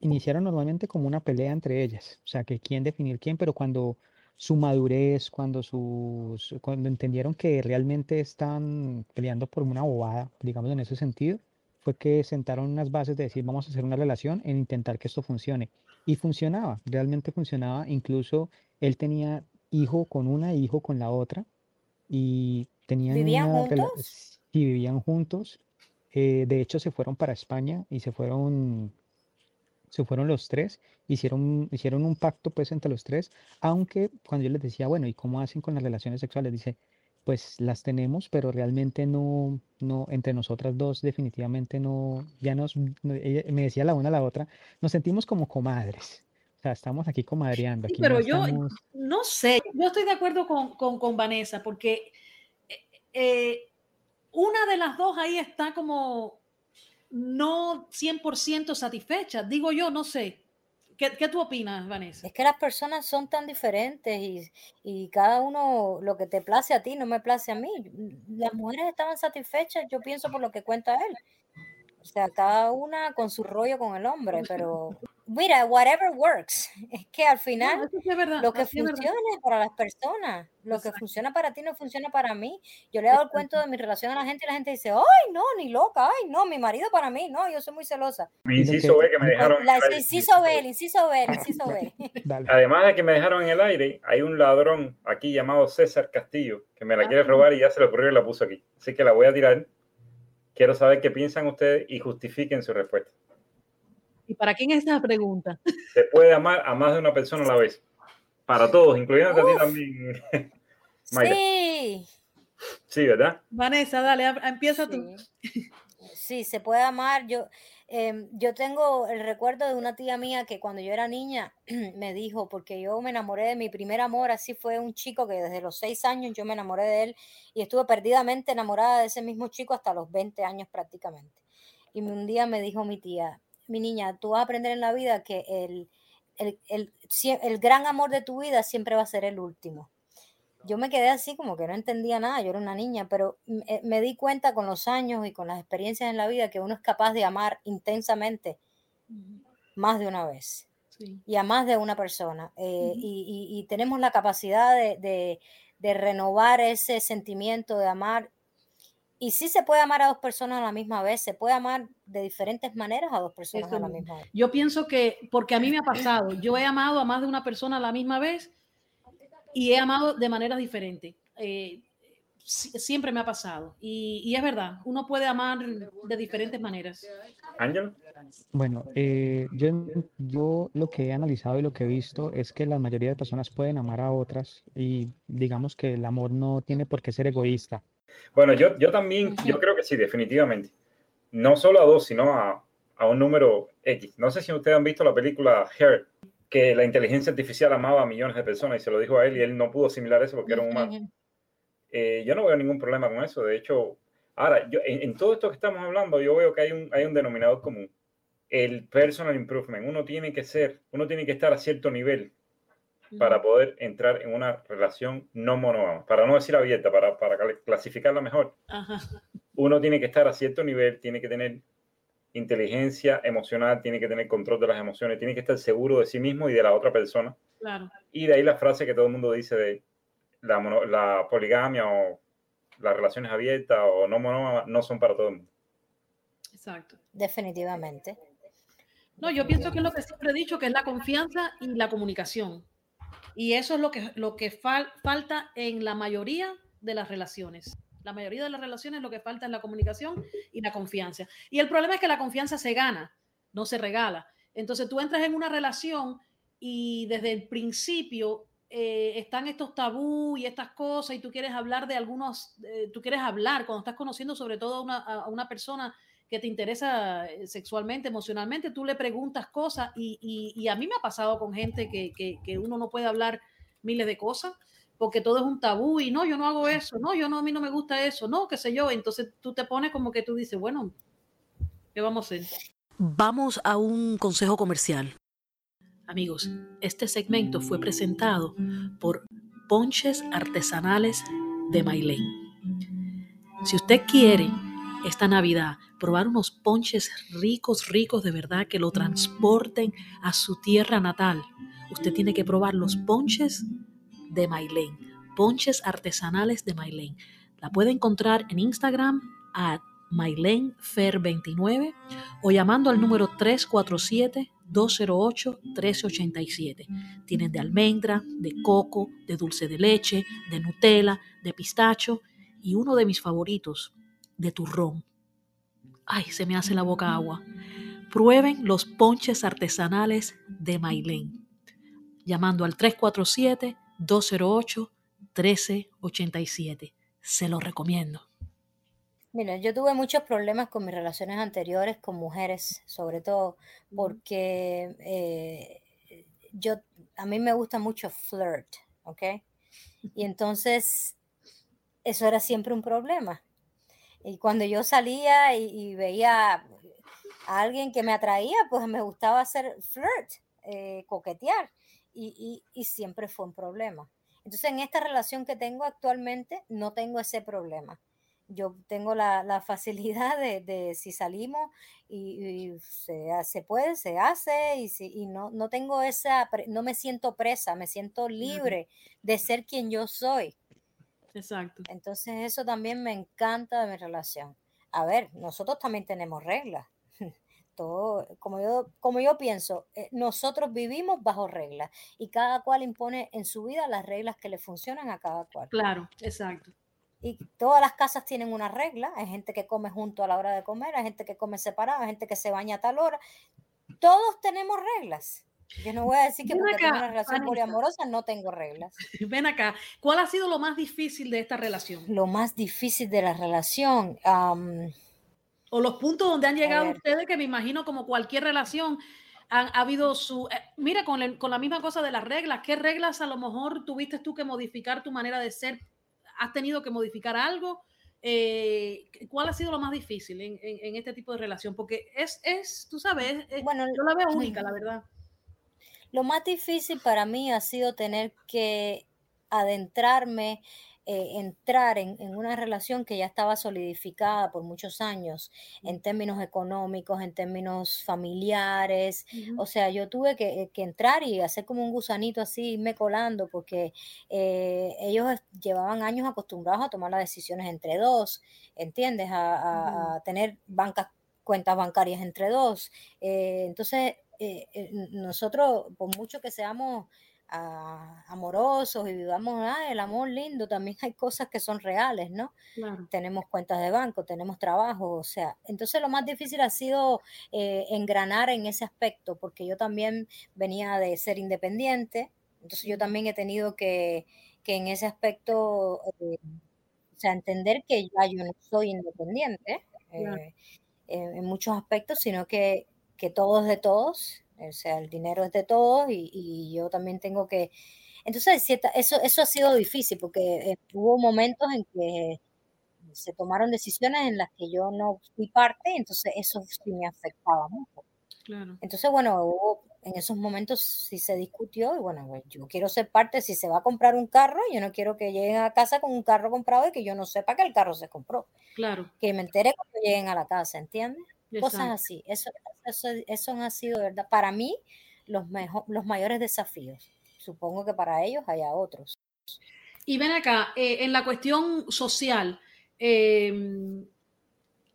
iniciaron normalmente como una pelea entre ellas, o sea, que quién definir quién, pero cuando su madurez, cuando, sus, cuando entendieron que realmente están peleando por una bobada, digamos en ese sentido, fue que sentaron unas bases de decir vamos a hacer una relación en intentar que esto funcione. Y funcionaba, realmente funcionaba. Incluso él tenía hijo con una, hijo con la otra, y tenían ¿Vivían juntos? Sí, vivían juntos. Eh, de hecho, se fueron para España y se fueron se fueron los tres, hicieron, hicieron un pacto pues entre los tres, aunque cuando yo les decía, bueno, ¿y cómo hacen con las relaciones sexuales? Dice, pues las tenemos, pero realmente no, no, entre nosotras dos definitivamente no, ya nos, me decía la una a la otra, nos sentimos como comadres. O sea, estamos aquí comadreando. Aquí pero yo no sé, yo estoy de acuerdo con, con, con Vanessa, porque eh, eh, una de las dos ahí está como no 100% satisfecha, digo yo, no sé. ¿Qué, ¿Qué, tú opinas, Vanessa? Es que las personas son tan diferentes y, y, cada uno lo que te place a ti no me place a mí. Las mujeres estaban satisfechas, yo pienso por lo que cuenta él. O sea, cada una con su rollo con el hombre, pero mira, whatever works. Es que al final lo que funciona para las personas, lo que funciona para ti no funciona para mí. Yo le he dado el cuento de mi relación a la gente y la gente dice, ay, no, ni loca, ay, no, mi marido para mí, no, yo soy muy celosa. Mi inciso B que me dejaron. La, inciso B, el inciso B, el inciso B. <laughs> <laughs> Además de que me dejaron en el aire, hay un ladrón aquí llamado César Castillo que me la ah. quiere robar y ya se le ocurrió y la puso aquí. Así que la voy a tirar Quiero saber qué piensan ustedes y justifiquen su respuesta. ¿Y para quién es esa pregunta? Se puede amar a más de una persona a la vez. Para todos, incluyendo a ti también. Sí. Sí, ¿verdad? Vanessa, dale, empieza tú. Sí, se puede amar. Yo, Em, yo tengo el recuerdo de una tía mía que cuando yo era niña <clears throat> me dijo, porque yo me enamoré de mi primer amor, así fue un chico que desde los seis años yo me enamoré de él y estuve perdidamente enamorada de ese mismo chico hasta los 20 años prácticamente. Y un día me dijo mi tía, mi niña, tú vas a aprender en la vida que el, el, el, el gran amor de tu vida siempre va a ser el último yo me quedé así como que no entendía nada, yo era una niña, pero eh, me, di cuenta con los años y con las experiencias en la vida que uno es capaz de amar intensamente más de una vez y a más de una persona. Eh, y, tenemos la capacidad de, renovar ese sentimiento de amar. Y sí se puede amar a dos personas a la misma vez, se puede amar de diferentes maneras a dos personas a la misma vez. Yo pienso que, porque a mí me ha pasado, yo he amado a más de una persona a la misma vez y he amado de manera diferente. Eh, siempre me ha pasado. Y, es verdad, uno puede amar de diferentes maneras. Ángel. Bueno, eh, yo, yo lo que he analizado y lo que he visto es que la mayoría de personas pueden amar a otras y digamos que el amor no tiene por qué ser egoísta. Bueno, yo, yo también, yo creo que sí, definitivamente. No solo a dos, sino a, a un número X. No sé si ustedes han visto la película Her, que la inteligencia artificial amaba a millones de personas y se lo dijo a él y él no pudo asimilar eso porque era un humano. Eh, yo no veo ningún problema con eso. De hecho, ahora, yo, en, todo esto que estamos hablando, yo veo que hay un, hay un denominador común. El personal improvement. Uno tiene que ser, uno tiene que estar a cierto nivel para poder entrar en una relación no monógama, para no decir abierta, para, para clasificarla mejor. Uno tiene que estar a cierto nivel, tiene que tener inteligencia emocional, tiene que tener control de las emociones, tiene que estar seguro de sí mismo y de la otra persona. Claro. Y de ahí la frase que todo el mundo dice de la, mono- la poligamia o las relaciones abiertas o no monógamas no son para todo el mundo. Exacto. Definitivamente. No, yo pienso que es lo que siempre he dicho, que es la confianza y la comunicación. Y eso es lo que, lo que fal- falta en la mayoría de las relaciones. La mayoría de las relaciones lo que falta es la comunicación y la confianza. Y el problema es que la confianza se gana, no se regala. Entonces tú entras en una relación y desde el principio eh, están estos tabú y estas cosas y tú quieres hablar de algunos, eh, tú quieres hablar cuando estás conociendo sobre todo una, a una persona que te interesa eh, sexualmente, emocionalmente, tú le preguntas cosas y, y- y a mí me ha pasado con gente que, que- que uno no puede hablar miles de cosas porque todo es un tabú y no, yo no hago eso, no, yo no, a mí no me gusta eso, no, qué sé yo, entonces tú te pones como que tú dices, bueno, ¿qué vamos a hacer? Vamos a un consejo comercial. Amigos, este segmento fue presentado por Ponches Artesanales de Mailén. Si usted quiere esta Navidad probar unos ponches ricos, ricos de verdad que lo transporten a su tierra natal, usted tiene que probar los ponches de Mailén, ponches artesanales de Mailén. La puede encontrar en Instagram a MailenFer29 o llamando al número 347-208-1387. Tienen de almendra, de coco, de dulce de leche, de Nutella, de pistacho y uno de mis favoritos, de turrón. Ay, se me hace la boca agua. Prueben los ponches artesanales de Mailén, llamando al 347-208-1387. Se lo recomiendo. Mira, yo tuve muchos problemas con mis relaciones anteriores con mujeres, sobre todo porque eh, yo, a mí me gusta mucho flirt, ¿ok? Y entonces eso era siempre un problema. Y cuando yo salía y, y veía a alguien que me atraía, pues me gustaba hacer flirt, eh, coquetear, y, y- y siempre fue un problema. Entonces en esta relación que tengo actualmente no tengo ese problema yo tengo la, la facilidad de, de si salimos y, y se, puede, se hace y, si, no, no tengo esa, no me siento presa, me siento libre de ser quien yo soy. Exacto. Entonces eso también me encanta de mi relación. A ver, nosotros también tenemos reglas. <laughs> Todo, como yo, como yo pienso, eh, nosotros vivimos bajo reglas y cada cual impone en su vida las reglas que le funcionan a cada cual. Claro, exacto. Y todas las casas tienen una regla. Hay gente que come junto a la hora de comer, hay gente que come separado, hay gente que se baña a tal hora. Todos tenemos reglas. Yo no voy a decir que Ven porque tengo acá, una relación Vanessa. poliamorosa no tengo reglas. <laughs> Ven acá, ¿cuál ha sido lo más difícil de esta relación? Lo más difícil de la relación, am, O los puntos donde han llegado ustedes, que me imagino como cualquier relación, han ha habido su... eh, mira, con, el- con la misma cosa de las reglas, ¿qué reglas a lo mejor tuviste tú que modificar tu manera de ser? ¿Has tenido que modificar algo? Eh, ¿Cuál ha sido lo más difícil en, en- en este tipo de relación? Porque es, es tú sabes, es- bueno, yo la veo única, la verdad. Lo más difícil para mí ha sido tener que adentrarme, eh, entrar en, en una relación que ya estaba solidificada por muchos años en términos económicos, en términos familiares. O sea, yo tuve que, eh, que entrar y hacer como un gusanito así, irme colando, porque eh, ellos llevaban años acostumbrados a tomar las decisiones entre dos, ¿entiendes? A, a- a tener bancas, cuentas bancarias entre dos. Eh, entonces, eh, eh, nosotros, por mucho que seamos ah, amorosos y vivamos ah, el amor lindo, también hay cosas que son reales, ¿no? Claro. Tenemos cuentas de banco, tenemos trabajo, o sea, entonces lo más difícil ha sido eh, engranar en ese aspecto, porque yo también venía de ser independiente, entonces yo también he tenido que, que en ese aspecto, eh, o sea, entender que ya yo no soy independiente Claro. eh, en, en muchos aspectos, sino que, que todo es de todos, o sea, el dinero es de todos y, y yo también tengo que... Entonces, cierta- eso, eso ha sido difícil porque eh, hubo momentos en que se tomaron decisiones en las que yo no fui parte, entonces eso sí me afectaba mucho. Claro. Entonces, bueno, hubo- en esos momentos sí se discutió y bueno, pues, yo quiero ser parte, si se va a comprar un carro, yo no quiero que lleguen a casa con un carro comprado y que yo no sepa que el carro se compró, Claro. que me entere cuando lleguen a la casa, ¿entiendes? Cosas así. Eso, eso, eso han sido, ¿verdad? Para mí, los, mejor, los mayores desafíos. Supongo que para ellos haya otros. Y ven acá, eh, en la cuestión social em,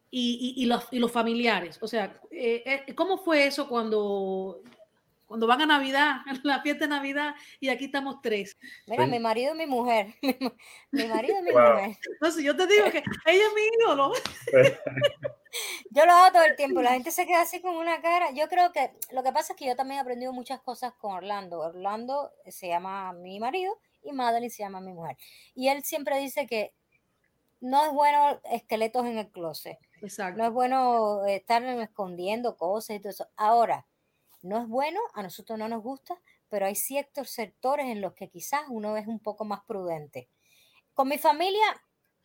y, y, los, y, los, familiares, o sea, eh, eh, ¿cómo fue eso cuando cuando van a Navidad, <laughs> la fiesta de Navidad, y aquí estamos tres. Mira, mi marido y mi mujer. <laughs> Mi, marido y mi mujer. Entonces, yo te digo que ella es mi ídolo. <laughs> yo lo hago todo el tiempo. La gente se queda así con una cara. Yo creo que lo que pasa es que yo también he aprendido muchas cosas con Orlando. Orlando se llama mi marido y Madeline se llama mi mujer. Y él siempre dice que no es bueno esqueletos en el closet. Exacto. No es bueno estar escondiendo cosas y todo eso. Ahora, no es bueno, a nosotros no nos gusta, pero hay ciertos sectores en los que quizás uno es un poco más prudente. Con mi familia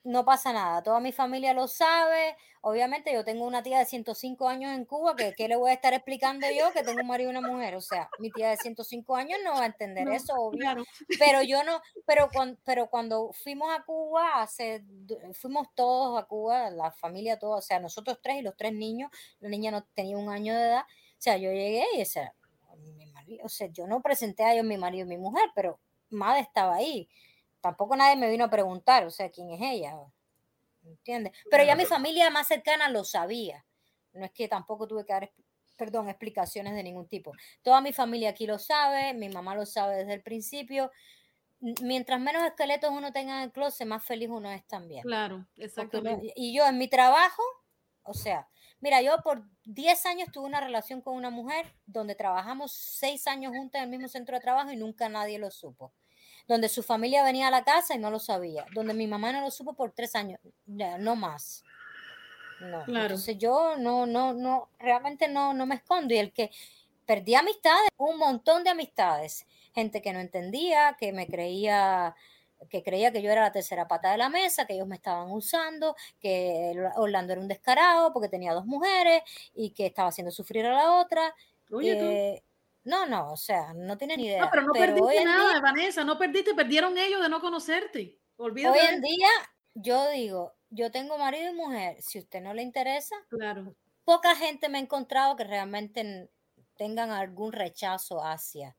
no pasa nada, toda mi familia lo sabe. Obviamente yo tengo una tía de 105 años en Cuba, que ¿qué le voy a estar explicando yo que tengo un marido y una mujer? O sea, mi tía de 105 años no va a entender eso, obvio. Pero <laughs> yo no, pero cuando, pero cuando fuimos a Cuba, hace, fuimos todos a Cuba, la familia toda, o sea, nosotros tres y los tres niños, la niña no tenía un año de edad, o sea, yo llegué y ese, mi marido, o sea, yo no presenté a ellos mi marido y mi mujer, pero Madre estaba ahí. Tampoco nadie me vino a preguntar, o sea, quién es ella. ¿Entiendes? Pero ya mi familia más cercana lo sabía. No es que tampoco tuve que dar, perdón, explicaciones de ningún tipo. Toda mi familia aquí lo sabe, mi mamá lo sabe desde el principio. Mientras menos esqueletos uno tenga en el closet, más feliz uno es también. Claro, exactamente. y yo en mi trabajo, o sea, Mira, yo por 10 años tuve una relación con una mujer donde trabajamos 6 años juntas en el mismo centro de trabajo y nunca nadie lo supo. Donde su familia venía a la casa y no lo sabía. Donde mi mamá no lo supo por 3 años, no más. No. Entonces yo no, no, no, realmente no, no me escondo. Y el que perdí amistades, un montón de amistades. Gente que no entendía, que me creía que creía que yo era la tercera pata de la mesa, que ellos me estaban usando, que Orlando era un descarado porque tenía dos mujeres y que estaba haciendo sufrir a la otra. Eh, no, no, o sea, no tiene ni idea. No, pero no perdiste nada, Vanessa, no perdiste, perdieron ellos de no conocerte. Olvídate hoy en día, yo digo, yo tengo marido y mujer, si a usted no le interesa, claro. poca gente me ha encontrado que realmente tengan algún rechazo hacia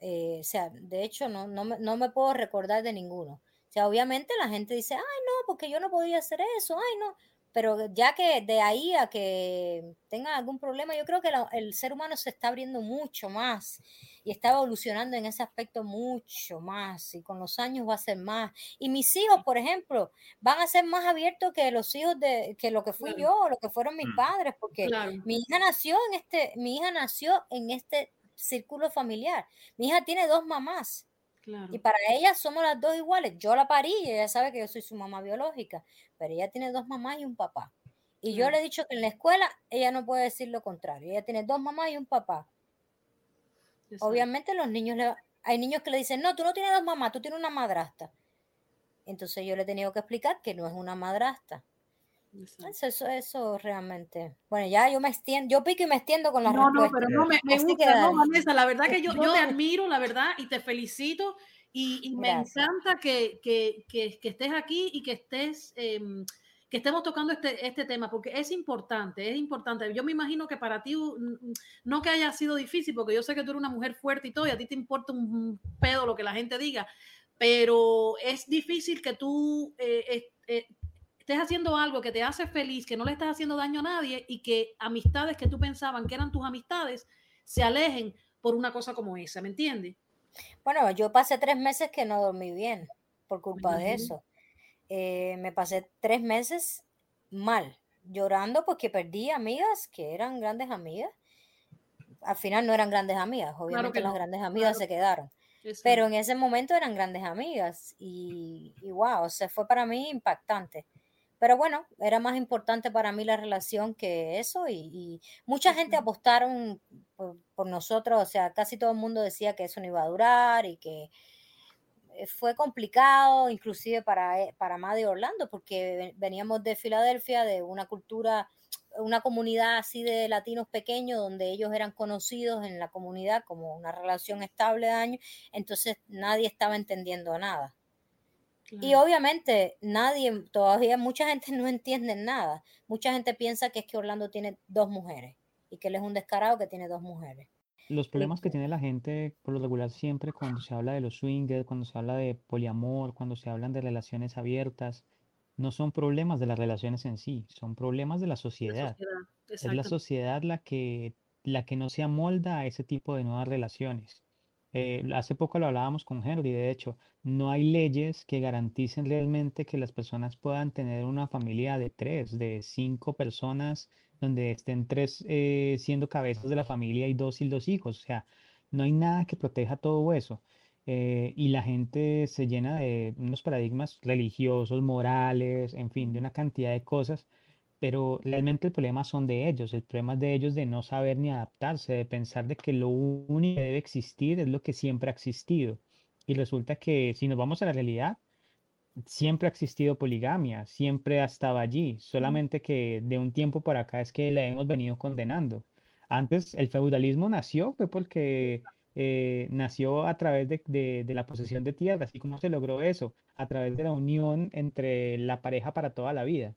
eh, o sea, de hecho, no, no, me, no me puedo recordar de ninguno. O sea, obviamente la gente dice, ay, no, porque yo no podía hacer eso, ay, no. Pero ya que de ahí a que tenga algún problema, yo creo que el ser humano se está abriendo mucho más y está evolucionando en ese aspecto mucho más y con los años va a ser más. Y mis hijos, por ejemplo, van a ser más abiertos que los hijos de que lo que fui yo o lo que fueron mis mm. padres, porque mi hija nació en este, mi hija nació en este círculo familiar. Mi hija tiene dos mamás. Y para ella somos las dos iguales. Yo la parí y ella sabe que yo soy su mamá biológica, pero ella tiene dos mamás y un papá. Y yo le he dicho que en la escuela ella no puede decir lo contrario. Ella tiene dos mamás y un papá. Obviamente los niños, le, hay niños que le dicen, no, tú no tienes dos mamás, tú tienes una madrastra. Entonces yo le he tenido que explicar que no es una madrastra. Eso, eso, realmente. Bueno, ya yo me extiendo, yo pico y me extiendo con la no, No, pero no, me, gusta, no, Vanessa, la verdad que yo, yo te admiro, la verdad, y te felicito, y, me encanta que, que, que, que, estés aquí y que estés, em, que estemos tocando este, este tema, porque es importante, es importante. Yo me imagino que para ti, no que haya sido difícil, porque yo sé que tú eres una mujer fuerte y todo, y a ti te importa un pedo lo que la gente diga, pero es difícil que tú eh, eh, estés haciendo algo que te hace feliz, que no le estás haciendo daño a nadie y que amistades que tú pensaban que eran tus amistades se alejen por una cosa como esa, ¿me entiendes? Bueno, yo pasé tres meses que no dormí bien por culpa de eso. Eh, me pasé tres meses mal, llorando porque perdí amigas que eran grandes amigas. Al final no eran grandes amigas, obviamente las grandes amigas se quedaron. Pero en ese momento eran grandes amigas y, y wow, o sea, fue para mí impactante. Pero bueno, era más importante para mí la relación que eso y, mucha gente apostaron por, nosotros, o sea, casi todo el mundo decía que eso no iba a durar y que eh, fue complicado, inclusive para, eh, para Maddy Orlando, porque veníamos de Filadelfia, de una cultura, una comunidad así de latinos pequeños, donde ellos eran conocidos en la comunidad como una relación estable de años, entonces nadie estaba entendiendo nada. Y obviamente nadie, todavía mucha gente <laughs> no entiende nada. Mucha gente piensa que es que Orlando tiene dos mujeres y que él es un descarado que tiene dos mujeres. Los problemas que tiene la gente por lo regular siempre cuando se habla de los swingers, cuando se habla de poliamor, cuando se hablan de relaciones abiertas, no son problemas de las relaciones en sí, son problemas de la sociedad. es la sociedad la que, la que no se amolda a ese tipo de nuevas relaciones. Eh, hace poco lo hablábamos con Henry, de hecho, no hay leyes que garanticen realmente que las personas puedan tener una familia de tres, de cinco personas, donde estén tres eh, siendo cabezas de la familia y dos y dos hijos. O sea, no hay nada que proteja todo eso. Eh, y la gente se llena de unos paradigmas religiosos, morales, en fin, de una cantidad de cosas pero realmente el problema son de ellos, el problema es de ellos de no saber ni adaptarse, de pensar de que lo único que debe existir es lo que siempre ha existido. Y resulta que si nos vamos a la realidad, siempre ha existido poligamia, siempre ha estado allí, solamente que de un tiempo para acá es que la hemos venido condenando. Antes el feudalismo nació fue porque eh, nació a través de, de, la posesión de tierra, así como se logró eso, a través de la unión entre la pareja para toda la vida.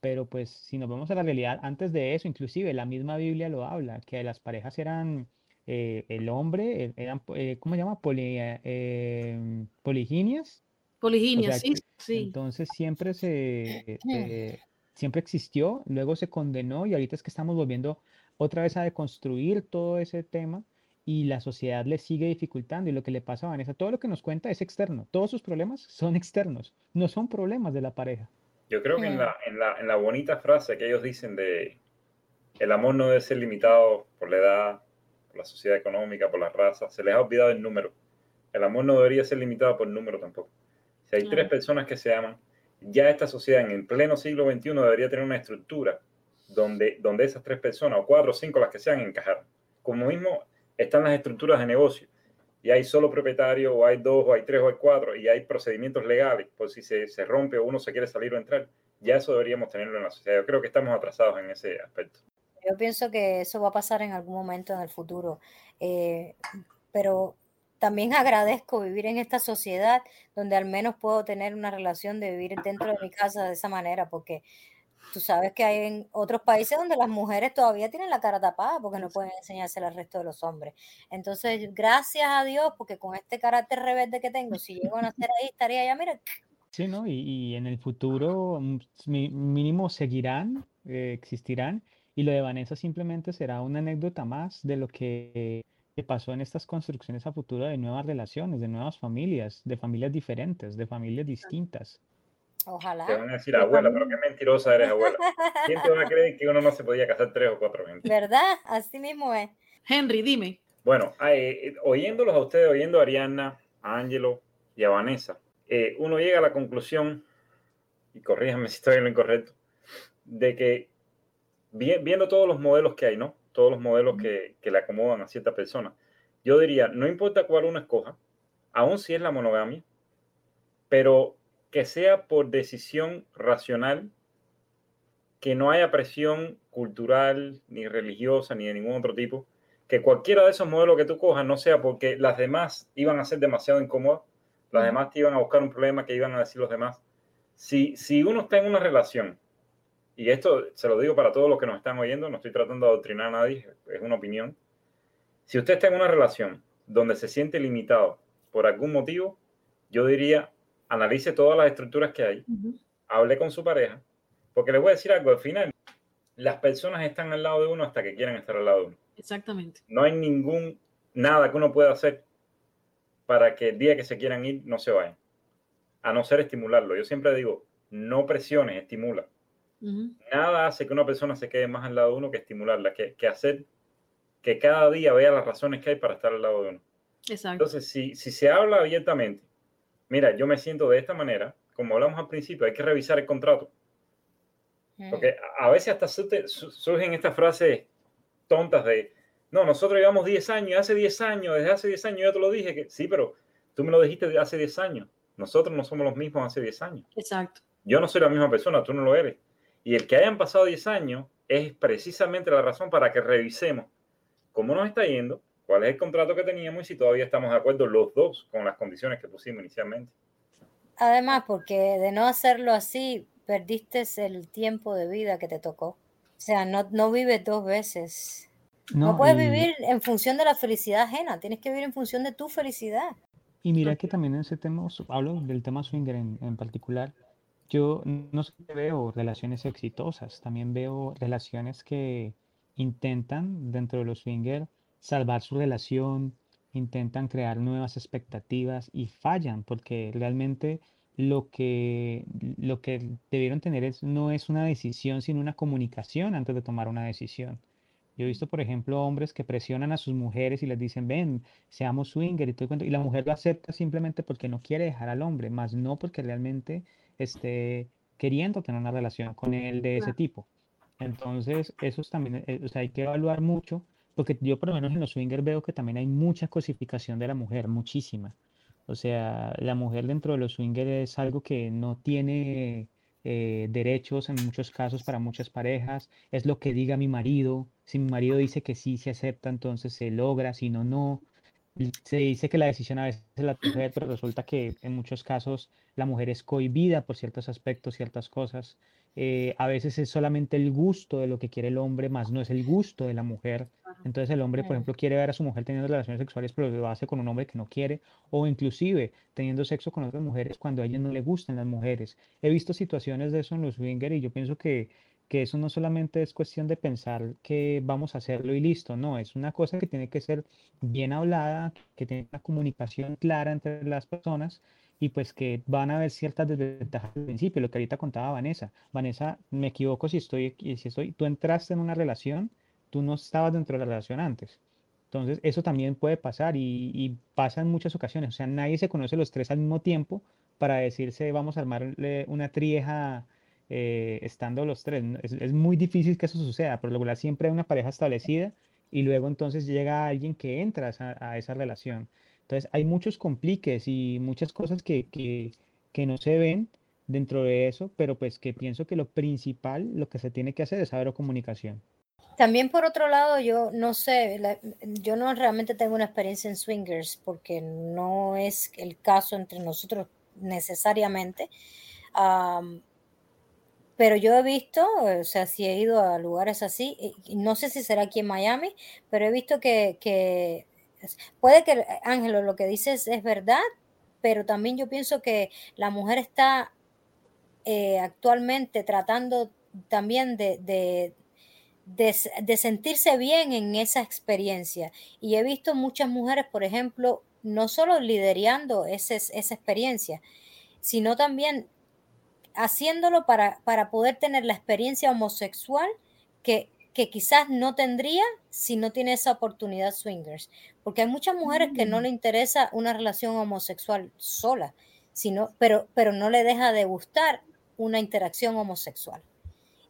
Pero pues si nos vamos a la realidad, antes de eso, inclusive la misma Biblia lo habla, que las parejas eran eh, el hombre, eh, eran, eh, ¿cómo se llama? Poli, em, poliginias. Poliginias, sí, sí. Entonces siempre se, <clears throat> siempre existió, luego se condenó y ahorita es que estamos volviendo otra vez a deconstruir todo ese tema y la sociedad le sigue dificultando y lo que le pasa a Vanessa, todo lo que nos cuenta es externo, todos sus problemas son externos, no son problemas de la pareja. Yo creo que en la, en, la, en la bonita frase que ellos dicen de el amor no debe ser limitado por la edad, por la sociedad económica, por la raza, se les ha olvidado el número. El amor no debería ser limitado por número tampoco. Si hay tres personas que se aman, ya esta sociedad en el pleno siglo XXI debería tener una estructura donde, donde esas tres personas, o cuatro o cinco las que sean, encajar. Como mismo están las estructuras de negocio y hay solo propietario, o hay dos, o hay tres, o hay cuatro, y hay procedimientos legales, por si se, se rompe o uno se quiere salir o entrar, ya eso deberíamos tenerlo en la sociedad. Yo creo que estamos atrasados en ese aspecto. Yo pienso que eso va a pasar en algún momento en el futuro, eh, pero también <laughs> agradezco vivir en esta sociedad donde al menos puedo tener una relación de vivir dentro de mi casa de esa manera, porque tú sabes que hay en otros países donde las mujeres todavía tienen la cara tapada porque no pueden enseñarse al resto de los hombres. Entonces, gracias a Dios, porque con este carácter rebelde que tengo, si llego a nacer ahí, estaría ya, mira. Sí, ¿no? Y, en el futuro mm, mínimo seguirán, eh, existirán, y lo de Vanessa simplemente será una anécdota más de lo que pasó en estas construcciones a futuro de nuevas relaciones, de nuevas familias, de familias diferentes, de familias distintas. Ojalá. Te van a decir, abuela, pero qué mentirosa eres, abuela. <laughs> ¿Quién te va a creer que uno no se podía casar tres o cuatro veces? ¿Verdad? Así mismo es. Henry, dime. Bueno, eh, oyéndolos a ustedes, oyendo a Ariana, a Angelo y a Vanessa, eh, uno llega a la conclusión, y corríjame <laughs> si estoy en lo incorrecto, de que viendo todos los modelos que hay, ¿no? Todos los modelos que, que le acomodan a cierta persona, yo diría, no importa cuál uno escoja, aun si es la monogamia, pero que sea por decisión racional, que no haya presión cultural, ni religiosa, ni de ningún otro tipo, que cualquiera de esos modelos que tú cojas no sea porque las demás iban a ser demasiado incómodas, las demás te iban a buscar un problema que iban a decir los demás. Si, si uno está en una relación, y esto se lo digo para todos los que nos están oyendo, no estoy tratando de adoctrinar a nadie, es una opinión. Si usted está en una relación donde se siente limitado por algún motivo, yo diría, analice todas las estructuras que hay, hable con su pareja, porque les voy a decir algo, al final, las personas están al lado de uno hasta que quieran estar al lado de uno. Exactamente. No hay ningún, nada que uno pueda hacer para que el día que se quieran ir no se vayan, a no ser estimularlo. Yo siempre digo, no presiones, estimula. Nada hace que una persona se quede más al lado de uno que estimularla, que, que hacer que cada día vea las razones que hay para estar al lado de uno. Exacto. Entonces, si, si se habla abiertamente, mira, yo me siento de esta manera, como hablamos al principio, hay que revisar el contrato. Porque a veces hasta surgen estas frases tontas de, no, nosotros llevamos 10 años, hace 10 años, desde hace 10 años yo te lo dije, que sí, pero tú me lo dijiste de hace 10 años. Nosotros no somos los mismos hace 10 años. Exacto. Yo no soy la misma persona, tú no lo eres. Y el que hayan pasado 10 años es precisamente la razón para que revisemos cómo nos está yendo, cuál es el contrato que teníamos y si todavía estamos de acuerdo los dos con las condiciones que pusimos inicialmente. Además, porque de no hacerlo así, perdiste el tiempo de vida que te tocó. O sea, no, no vives dos veces. No, puedes vivir en función de la felicidad ajena, tienes que vivir en función de tu felicidad. Y mira que también en ese tema, hablo del tema swinger en, en particular, yo no solo veo relaciones exitosas, también veo relaciones que intentan dentro de los swinger salvar su relación, intentan crear nuevas expectativas y fallan porque realmente lo que, lo que debieron tener es, no es una decisión, sino una comunicación antes de tomar una decisión. Yo he visto, por ejemplo, hombres que presionan a sus mujeres y les dicen, ven, seamos swinger y todo y la mujer lo acepta simplemente porque no quiere dejar al hombre, más no porque realmente esté queriendo tener una relación con él de ese tipo. Entonces, eso también, eh, o sea, hay que evaluar mucho, porque yo por lo menos en los swingers veo que también hay mucha cosificación de la mujer, muchísima. O sea, la mujer dentro de los swingers es algo que no tiene eh, derechos en muchos casos para muchas parejas. Es lo que diga mi marido. Si mi marido dice que sí, se acepta, entonces se logra, si no, no se dice que la decisión a veces es la mujer, pero resulta que en muchos casos la mujer es cohibida por ciertos aspectos, ciertas cosas. Eh, a veces es solamente el gusto de lo que quiere el hombre, más no es el gusto de la mujer. Entonces el hombre, por ejemplo, quiere ver a su mujer teniendo relaciones sexuales, pero lo hace con un hombre que no quiere, o inclusive teniendo sexo con otras mujeres cuando a ella no le gustan las mujeres. He visto situaciones de eso en los swingers y yo pienso que que eso no solamente es cuestión de pensar que vamos a hacerlo y listo, no, es una cosa que tiene que ser bien hablada, que tiene una comunicación clara entre las personas y pues que van a haber ciertas desventajas al principio, lo que ahorita contaba Vanessa. Vanessa, me equivoco si estoy, si estoy, tú entraste en una relación, tú no estabas dentro de la relación antes. Entonces, eso también puede pasar y, y pasa en muchas ocasiones. O sea, nadie se conoce los tres al mismo tiempo para decirse, vamos a armar una trieja eh, estando los tres. Es, muy difícil que eso suceda, pero lo siempre hay una pareja establecida y luego entonces llega alguien que entra a, esa relación. Entonces hay muchos compliques y muchas cosas que, que, que, no se ven dentro de eso, pero pues que pienso que lo principal, lo que se tiene que hacer es saber comunicación. También por otro lado, yo no sé, yo no realmente tengo una experiencia en swingers porque no es el caso entre nosotros necesariamente pero yo he visto, o sea, si he ido a lugares así, no sé si será aquí en Miami, pero he visto que, puede que, Ángelo, lo que dices es verdad, pero también yo pienso que la mujer está eh, actualmente tratando también de, de, sentirse bien en esa experiencia. Y he visto muchas mujeres, por ejemplo, no solo liderando esa experiencia, sino también haciéndolo para, para poder tener la experiencia homosexual que, que quizás no tendría si no tiene esa oportunidad swingers. Porque hay muchas mujeres que no mm. le interesa una relación homosexual sola, sino, pero, pero no le deja de gustar una interacción homosexual.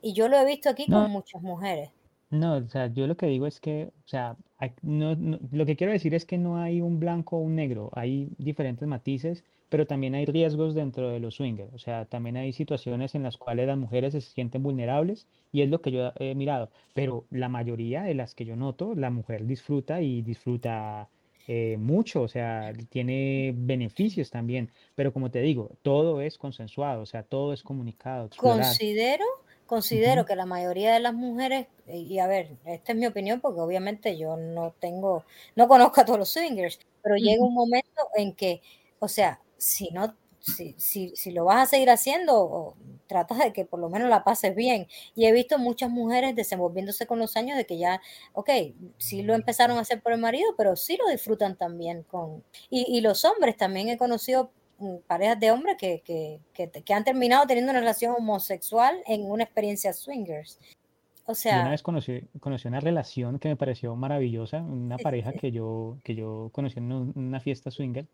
Y yo lo he visto aquí con muchas mujeres. No, o sea, yo lo que digo es que, o sea, no, lo que quiero decir es que no hay un blanco o un negro, hay diferentes matices pero también hay riesgos dentro de los swingers, o sea, también hay situaciones en las cuales las mujeres se sienten vulnerables y es lo que yo he mirado, pero la mayoría de las que yo noto, la mujer disfruta y disfruta eh, mucho, o sea, tiene beneficios también, pero como te digo, todo es consensuado, o sea, todo es comunicado. Considero, considero que la mayoría de las mujeres, y a ver, esta es mi opinión porque obviamente yo no tengo, no conozco a todos los swingers, pero llega un momento en que, o sea, si no, si, si, si, lo vas a seguir haciendo, tratas de que por lo menos la pases bien. Y he visto muchas mujeres desenvolviéndose con los años de que ya, ok, sí lo empezaron a hacer por el marido, pero sí lo disfrutan también con... Y, y los hombres, también he conocido mm, parejas de hombres que, que, que, han terminado teniendo una relación homosexual en una experiencia swingers. O sea, yo una vez conocí, conocí, una relación que me pareció maravillosa, una pareja que yo, que yo conocí en una fiesta swinger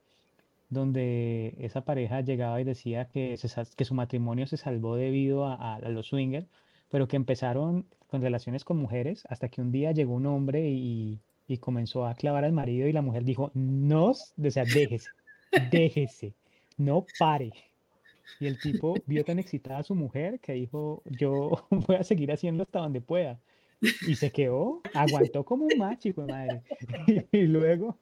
donde esa pareja llegaba y decía que, su matrimonio se salvó debido a, los swingers, pero que empezaron con relaciones con mujeres hasta que un día llegó un hombre y, comenzó a clavar al marido y la mujer dijo, no, o déjese, déjese, no pare. Y el tipo vio tan excitada a su mujer que dijo, yo <laughs> voy a seguir haciendo hasta donde pueda. Y se quedó, aguantó como un macho, hijo de madre. <laughs> Y, luego,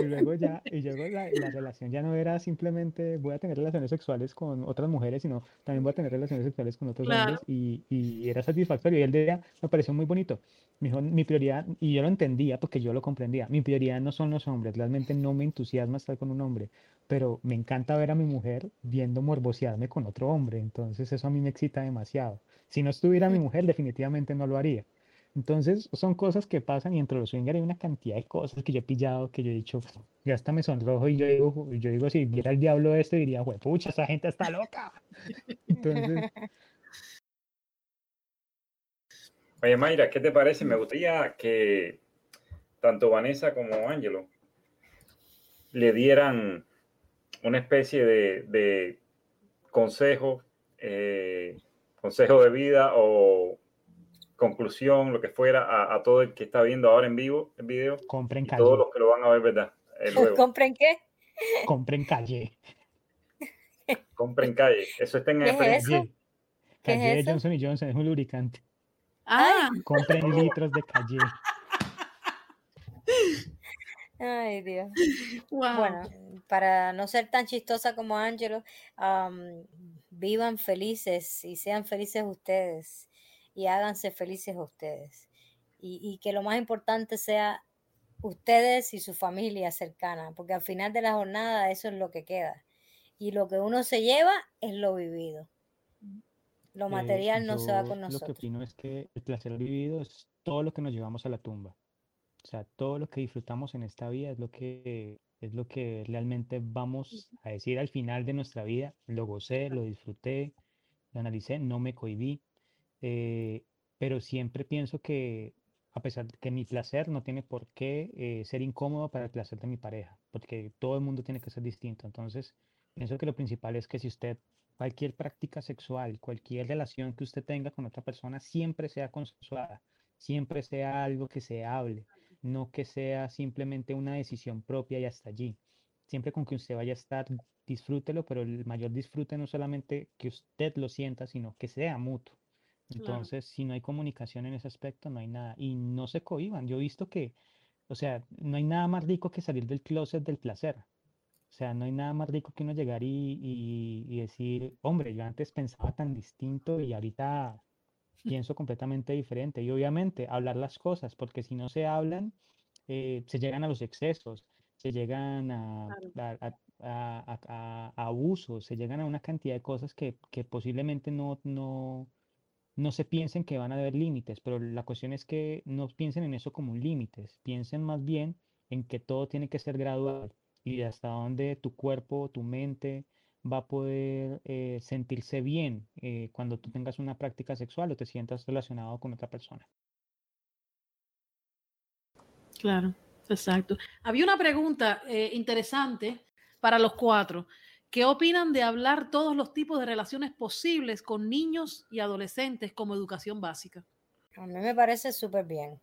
y luego ya, y luego la, la, relación ya no era simplemente voy a tener relaciones sexuales con otras mujeres, sino también voy a tener relaciones sexuales con otros hombres y, y, era satisfactorio. Y él decía, me pareció muy bonito. Mi, mi prioridad, y yo lo entendía porque yo lo comprendía, mi prioridad no son los hombres, realmente no me entusiasma estar con un hombre, pero me encanta ver a mi mujer viendo morbosearme con otro hombre, entonces eso a mí me excita demasiado. Si no estuviera mi mujer, definitivamente no lo haría. Entonces, son cosas que pasan y entre los swingers hay una cantidad de cosas que yo he pillado, que yo he dicho, ya hasta me sonrojo y yo digo, yo digo si viera el diablo esto, diría, pucha, esa gente está loca. <laughs> Entonces... Oye, Mayra, ¿qué te parece? Me gustaría que tanto Vanessa como Ángelo le dieran una especie de, de consejo, eh, consejo de vida o conclusión, lo que fuera, a, todo el que está viendo ahora en vivo el video. Compren calle. Todos los que lo van a ver, ¿verdad? <laughs> ¿Compren qué? Compren calle. Compren calle. Eso está en el Calle ¿Qué es Johnson y Johnson es un lubricante. Ah. Compren litros de calle. Ay, Dios. Bueno, para no ser tan chistosa como Angelo, vivan felices y sean felices ustedes y háganse felices ustedes. Y, que lo más importante sea ustedes y su familia cercana, porque al final de la jornada eso es lo que queda. Y lo que uno se lleva es lo vivido. Lo eh, material no se va con nosotros. Lo que opino es que el placer vivido es todo lo que nos llevamos a la tumba. O sea, todo lo que disfrutamos en esta vida es lo que es lo que realmente vamos a decir al final de nuestra vida. Lo gocé, lo disfruté, lo analicé, no me cohibí. Eh, pero siempre pienso que a pesar de que mi placer no tiene por qué eh, ser incómodo para el placer de mi pareja, porque todo el mundo tiene que ser distinto. Entonces, pienso que lo principal es que si usted, cualquier práctica sexual, cualquier relación que usted tenga con otra persona, siempre sea consensuada, siempre sea algo que se hable, no que sea simplemente una decisión propia y hasta allí. Siempre con que usted vaya a estar, disfrútelo, pero el mayor disfrute no solamente que usted lo sienta, sino que sea mutuo. Entonces, si no hay comunicación en ese aspecto, no hay nada. Y no se cohiban. Yo he visto que, o sea, no hay nada más rico que salir del closet del placer. O sea, no hay nada más rico que uno llegar y, y, decir, hombre, yo antes pensaba tan distinto y ahorita pienso completamente diferente. Y obviamente hablar las cosas, porque si no se hablan, eh, se llegan a los excesos, se llegan a, a, a, a, abusos, se llegan a una cantidad de cosas que, que posiblemente no, no, no se piensen que van a haber límites, pero la cuestión es que no piensen en eso como límites, piensen más bien en que todo tiene que ser gradual y hasta donde tu cuerpo, tu mente va a poder eh, sentirse bien eh, cuando tú tengas una práctica sexual o te sientas relacionado con otra persona. Claro, exacto. Había una pregunta eh, interesante para los cuatro. ¿Qué opinan de hablar todos los tipos de relaciones posibles con niños y adolescentes como educación básica? A mí me parece súper bien.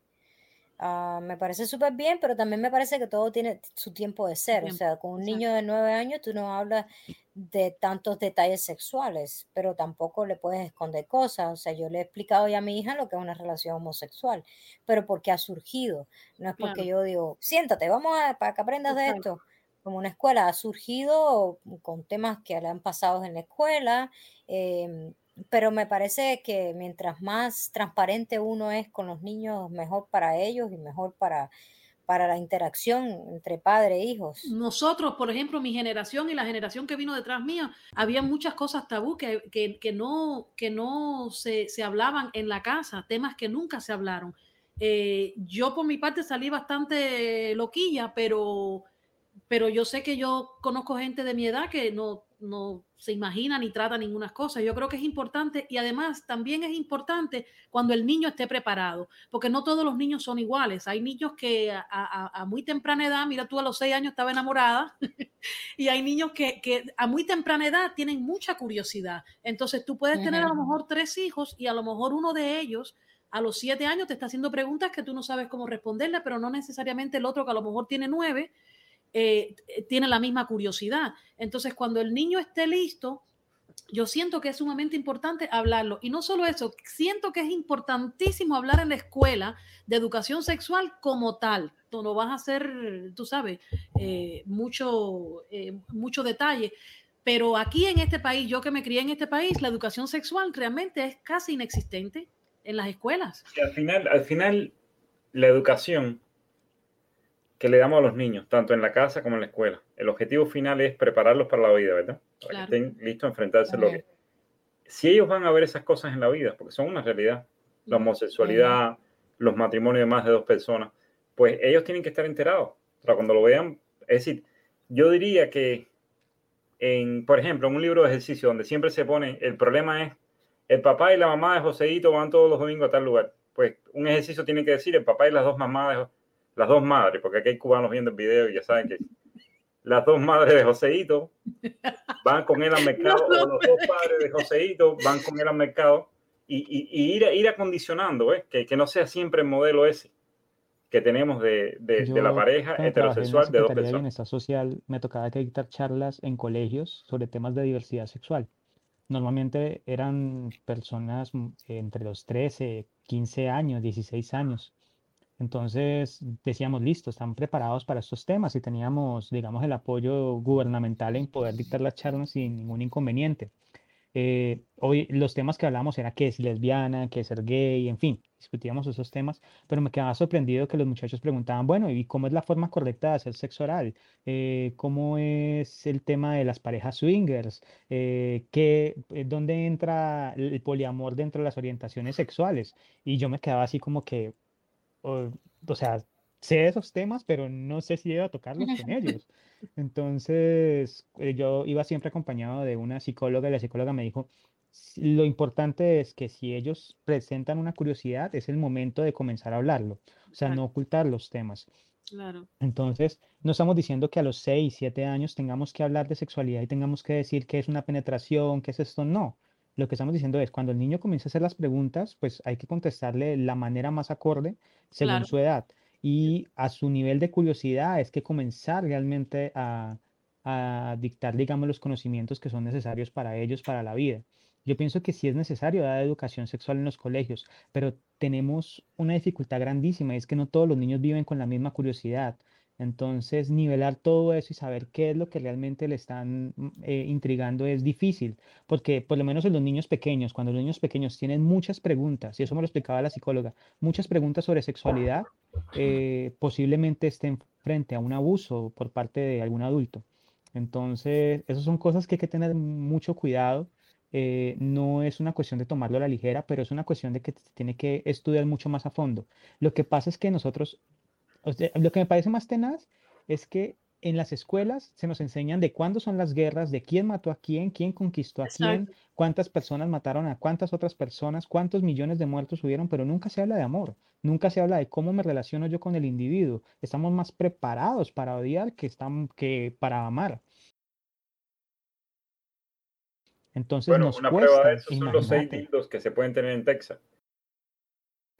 Ah, me parece súper bien, pero también me parece que todo tiene su tiempo de ser. O sea, con un niño de nueve años tú no hablas de tantos detalles sexuales, pero tampoco le puedes esconder cosas. O sea, yo le he explicado ya a mi hija lo que es una relación homosexual, pero porque ha surgido. No es porque yo digo, siéntate, vamos a, para que aprendas de esto como una escuela ha surgido con temas que le han pasado en la escuela, em, pero me parece que mientras más transparente uno es con los niños, mejor para ellos y mejor para, para la interacción entre padre e hijos. Nosotros, por ejemplo, mi generación y la generación que vino detrás mía, había muchas cosas tabú que, que, no, que no se, se, hablaban en la casa, temas que nunca se hablaron. Eh, yo por mi parte salí bastante loquilla, pero pero yo sé que yo conozco gente de mi edad que no, no se imagina ni trata ninguna cosa. Yo creo que es importante y además también es importante cuando el niño esté preparado, porque no todos los niños son iguales. Hay niños que a, muy temprana edad, mira tú a los seis años estaba enamorada, <laughs> y hay niños que, que, a muy temprana edad tienen mucha curiosidad. Entonces tú puedes tener a lo mejor tres hijos y a lo mejor uno de ellos a los siete años te está haciendo preguntas que tú no sabes cómo responderle, pero no necesariamente el otro que a lo mejor tiene nueve eh, tiene la misma curiosidad. Entonces, cuando el niño esté listo, yo siento que es sumamente importante hablarlo. Y no solo eso, siento que es importantísimo hablar en la escuela de educación sexual como tal. Tú no vas a hacer, tú sabes, eh, mucho, eh, mucho detalle. Pero aquí en este país, yo que me crié en este país, la educación sexual realmente es casi inexistente en las escuelas. al, final, al final, la educación que le damos a los niños, tanto en la casa como en la escuela, el objetivo final es prepararlos para la vida, ¿verdad? Para que estén listos a enfrentarse a lo que... Si ellos van a ver esas cosas en la vida, porque son una realidad, la homosexualidad, los matrimonios de más de dos personas, pues ellos tienen que estar enterados. Para cuando lo vean, es decir, yo diría que, en, por ejemplo, en un libro de ejercicio donde siempre se pone, el problema es, el papá y la mamá de Joseito van todos los domingos a tal lugar. Pues un ejercicio tiene que decir, el papá y las dos mamás de las dos madres, porque aquí hay cubanos viendo el video y ya saben que las dos madres de Joseito van con él al mercado, o los dos padres de Joseito van con él al mercado y, ir, ir acondicionando, ¿eh? que, que, no sea siempre el modelo ese que tenemos de, de, la pareja heterosexual de dos personas. En esta social me tocaba que dictar charlas en colegios sobre temas de diversidad sexual. Normalmente eran personas mm, entre los 13, 15 años, 16 años entonces decíamos, listo, están preparados para estos temas y teníamos, digamos, el apoyo gubernamental en poder dictar las charlas sin ningún inconveniente. Eh, hoy los temas que hablamos era qué es lesbiana, qué es ser gay, en fin, discutíamos esos temas, pero me quedaba sorprendido que los muchachos preguntaban, bueno, ¿y cómo es la forma correcta de hacer sexo oral? Eh, ¿Cómo es el tema de las parejas swingers? Eh, ¿qué, ¿Dónde entra el poliamor dentro de las orientaciones sexuales? Y yo me quedaba así como que, o, sea, sé esos temas, pero no sé si iba a tocarlos con <laughs> ellos. Entonces, eh, yo iba siempre acompañado de una psicóloga y la psicóloga me dijo, lo importante es que si ellos presentan una curiosidad, es el momento de comenzar a hablarlo, o sea, no ocultar los temas. Claro. Entonces, no estamos diciendo que a los 6, 7 años tengamos que hablar de sexualidad y tengamos que decir qué es una penetración, qué es esto, no. Lo que estamos diciendo es, cuando el niño comienza a hacer las preguntas, pues hay que contestarle la manera más acorde según su edad. Y a su nivel de curiosidad es que comenzar realmente a, a dictar, digamos, los conocimientos que son necesarios para ellos, para la vida. Yo pienso que sí es necesario dar educación sexual en los colegios, pero tenemos una dificultad grandísima, y es que no todos los niños viven con la misma curiosidad. Entonces, nivelar todo eso y saber qué es lo que realmente le están mm, eh, intrigando es difícil, porque por lo menos en los niños pequeños, cuando los niños pequeños tienen muchas preguntas, y eso me lo explicaba la psicóloga, muchas preguntas sobre sexualidad, eh, posiblemente estén frente a un abuso por parte de algún adulto. Entonces, esas son cosas que hay que tener mucho cuidado. Eh, no es una cuestión de tomarlo a la ligera, pero es una cuestión de que se tiene que estudiar mucho más a fondo. Lo que pasa es que nosotros lo que me parece más tenaz es que en las escuelas se nos enseñan de cuándo son las guerras, de quién mató a quién, quién conquistó a quién, cuántas personas mataron a cuántas otras personas, cuántos millones de muertos hubieron, pero nunca se habla de amor, nunca se habla de cómo me relaciono yo con el individuo. Estamos más preparados para odiar que, están, que para amar. Entonces, bueno, nos una cuesta, prueba de eso son los seis dildos que se pueden tener en Texas.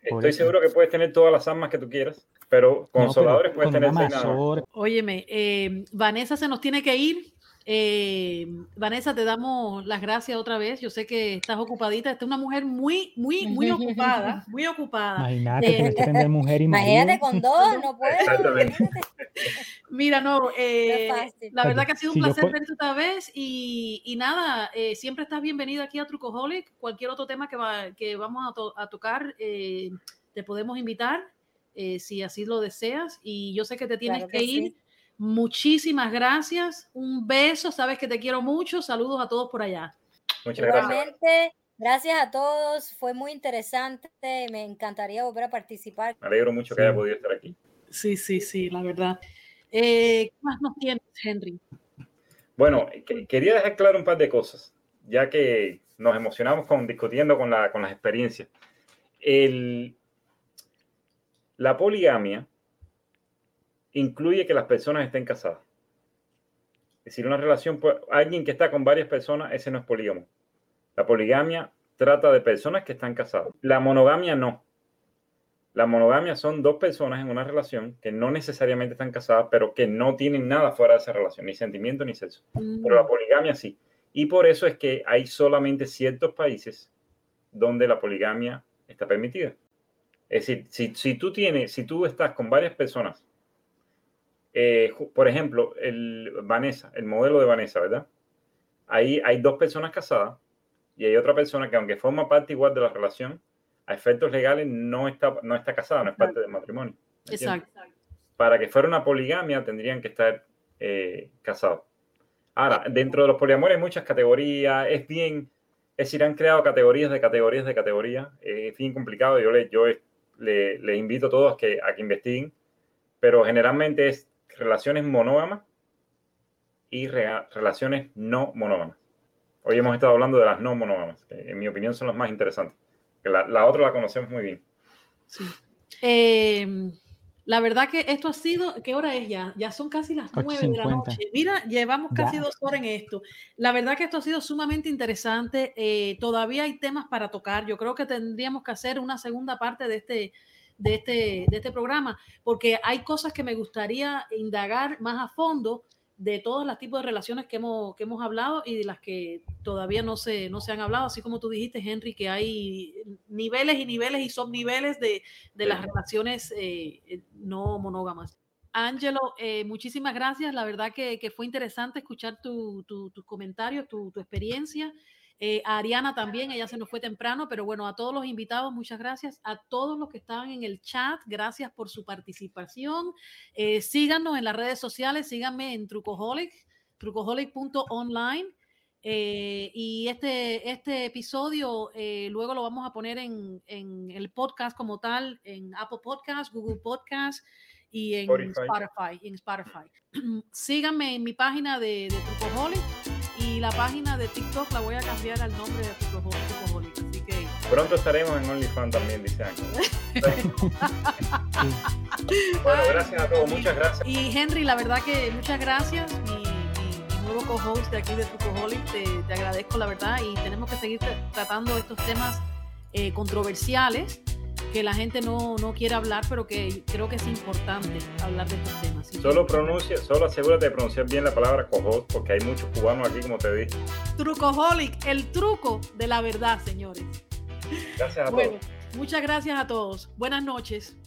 Estoy seguro que puedes tener todas las armas que tú quieras, pero consoladores puedes tener nada Óyeme, eh, Vanessa se nos tiene que ir. Eh, Vanessa, te damos las gracias otra vez. Yo sé que estás ocupadita. Esta es una mujer muy, muy, muy ocupada, <laughs> muy ocupada. Imagínate, eh, mujer y Imagínate con dos, no puedes. <laughs> Mira, no, eh, la verdad que ha sido un placer verte otra vez y, y nada, eh, siempre estás bienvenida aquí a Trucoholic. Cualquier otro tema que, va, que vamos a, a tocar, eh, te podemos invitar si así lo deseas. Y yo sé que te tienes que, ir. Muchísimas gracias. Un beso. Sabes que te quiero mucho. Saludos a todos por allá. Muchas gracias. Gracias a todos. Fue muy interesante. Me encantaría volver a participar. Me alegro mucho que haya podido estar aquí. Sí, sí, sí, la verdad. Eh, ¿Qué más nos tienes, Henry? Bueno, quería dejar claro un par de cosas, ya que nos emocionamos con discutiendo con, la, con las experiencias. El, la poligamia incluye que las personas estén casadas. Es decir, una relación, pues, alguien que está con varias personas, ese no es polígamo. La poligamia trata de personas que están casadas. La monogamia no. La monogamia son dos personas en una relación que no necesariamente están casadas, pero que no tienen nada fuera de esa relación, ni sentimiento ni sexo. Pero la mm. poligamia sí. Y por eso es que hay solamente ciertos países donde la poligamia está permitida. Es decir, si, si tú tienes, si tú estás con varias personas, eh, por ejemplo, el Vanessa, el modelo de Vanessa, ¿verdad? Ahí hay dos personas casadas y hay otra persona que aunque forma parte igual de la relación, a efectos legales no está, no está casada, no es parte del matrimonio. Exacto. Para que fuera una poligamia tendrían que estar eh, casados. Ahora, dentro de los poliamores hay muchas categorías, es bien, es decir, han creado categorías de categorías de categorías, es bien complicado, yo les yo le, invito a todos que, a que investiguen, pero generalmente es relaciones monógamas y relaciones no monógamas. Hoy hemos estado hablando de las no monógamas, que en mi opinión son las más interesantes. la, la otra la conocemos muy bien. Sí. Eh, la verdad que esto ha sido, ¿qué hora es ya? Ya son casi las nueve de la noche. Mira, llevamos casi dos horas en esto. La verdad que esto ha sido sumamente interesante. Eh, todavía hay temas para tocar. Yo creo que tendríamos que hacer una segunda parte de este, de este, de este programa, porque hay cosas que me gustaría indagar más a fondo de todos los tipos de relaciones que hemos, que hemos hablado y de las que todavía no se, no se han hablado, así como tú dijiste, Henry, que hay niveles y niveles y subniveles de, de las relaciones eh, eh, no monógamas. Ángelo, eh, muchísimas gracias. La verdad que, que fue interesante escuchar tus tu, comentarios, tu, tu experiencia. Eh, a Ariana también, ella se nos fue temprano, pero bueno, a todos los invitados, muchas gracias. A todos los que estaban en el chat, gracias por su participación. Eh, síganos en las redes sociales, síganme en Trucoholic, trucoholic.online. Eh, y este, este episodio luego lo vamos a poner en, en, el podcast como tal, en Apple Podcast, Google Podcast y en Spotify. en Spotify. <clears throat> Síganme en mi página de, de Trucoholic y la página de TikTok la voy a cambiar al nombre de Trucoholic. Así que pronto estaremos en OnlyFans también, dice <laughs> bueno, gracias a todos, muchas gracias. Y Henry, la verdad que muchas gracias. Mi, nuevo co-host de aquí de Trucoholic, te, te agradezco la verdad y tenemos que seguir tratando estos temas eh, controversiales que la gente no, no, quiere hablar, pero que creo que es importante hablar de estos temas. Solo pronuncia, solo asegúrate de pronunciar bien la palabra cojot, porque hay muchos cubanos aquí, como te dije. Trucoholic, el truco de la verdad, señores. Gracias a bueno, Muchas gracias a todos. Buenas noches.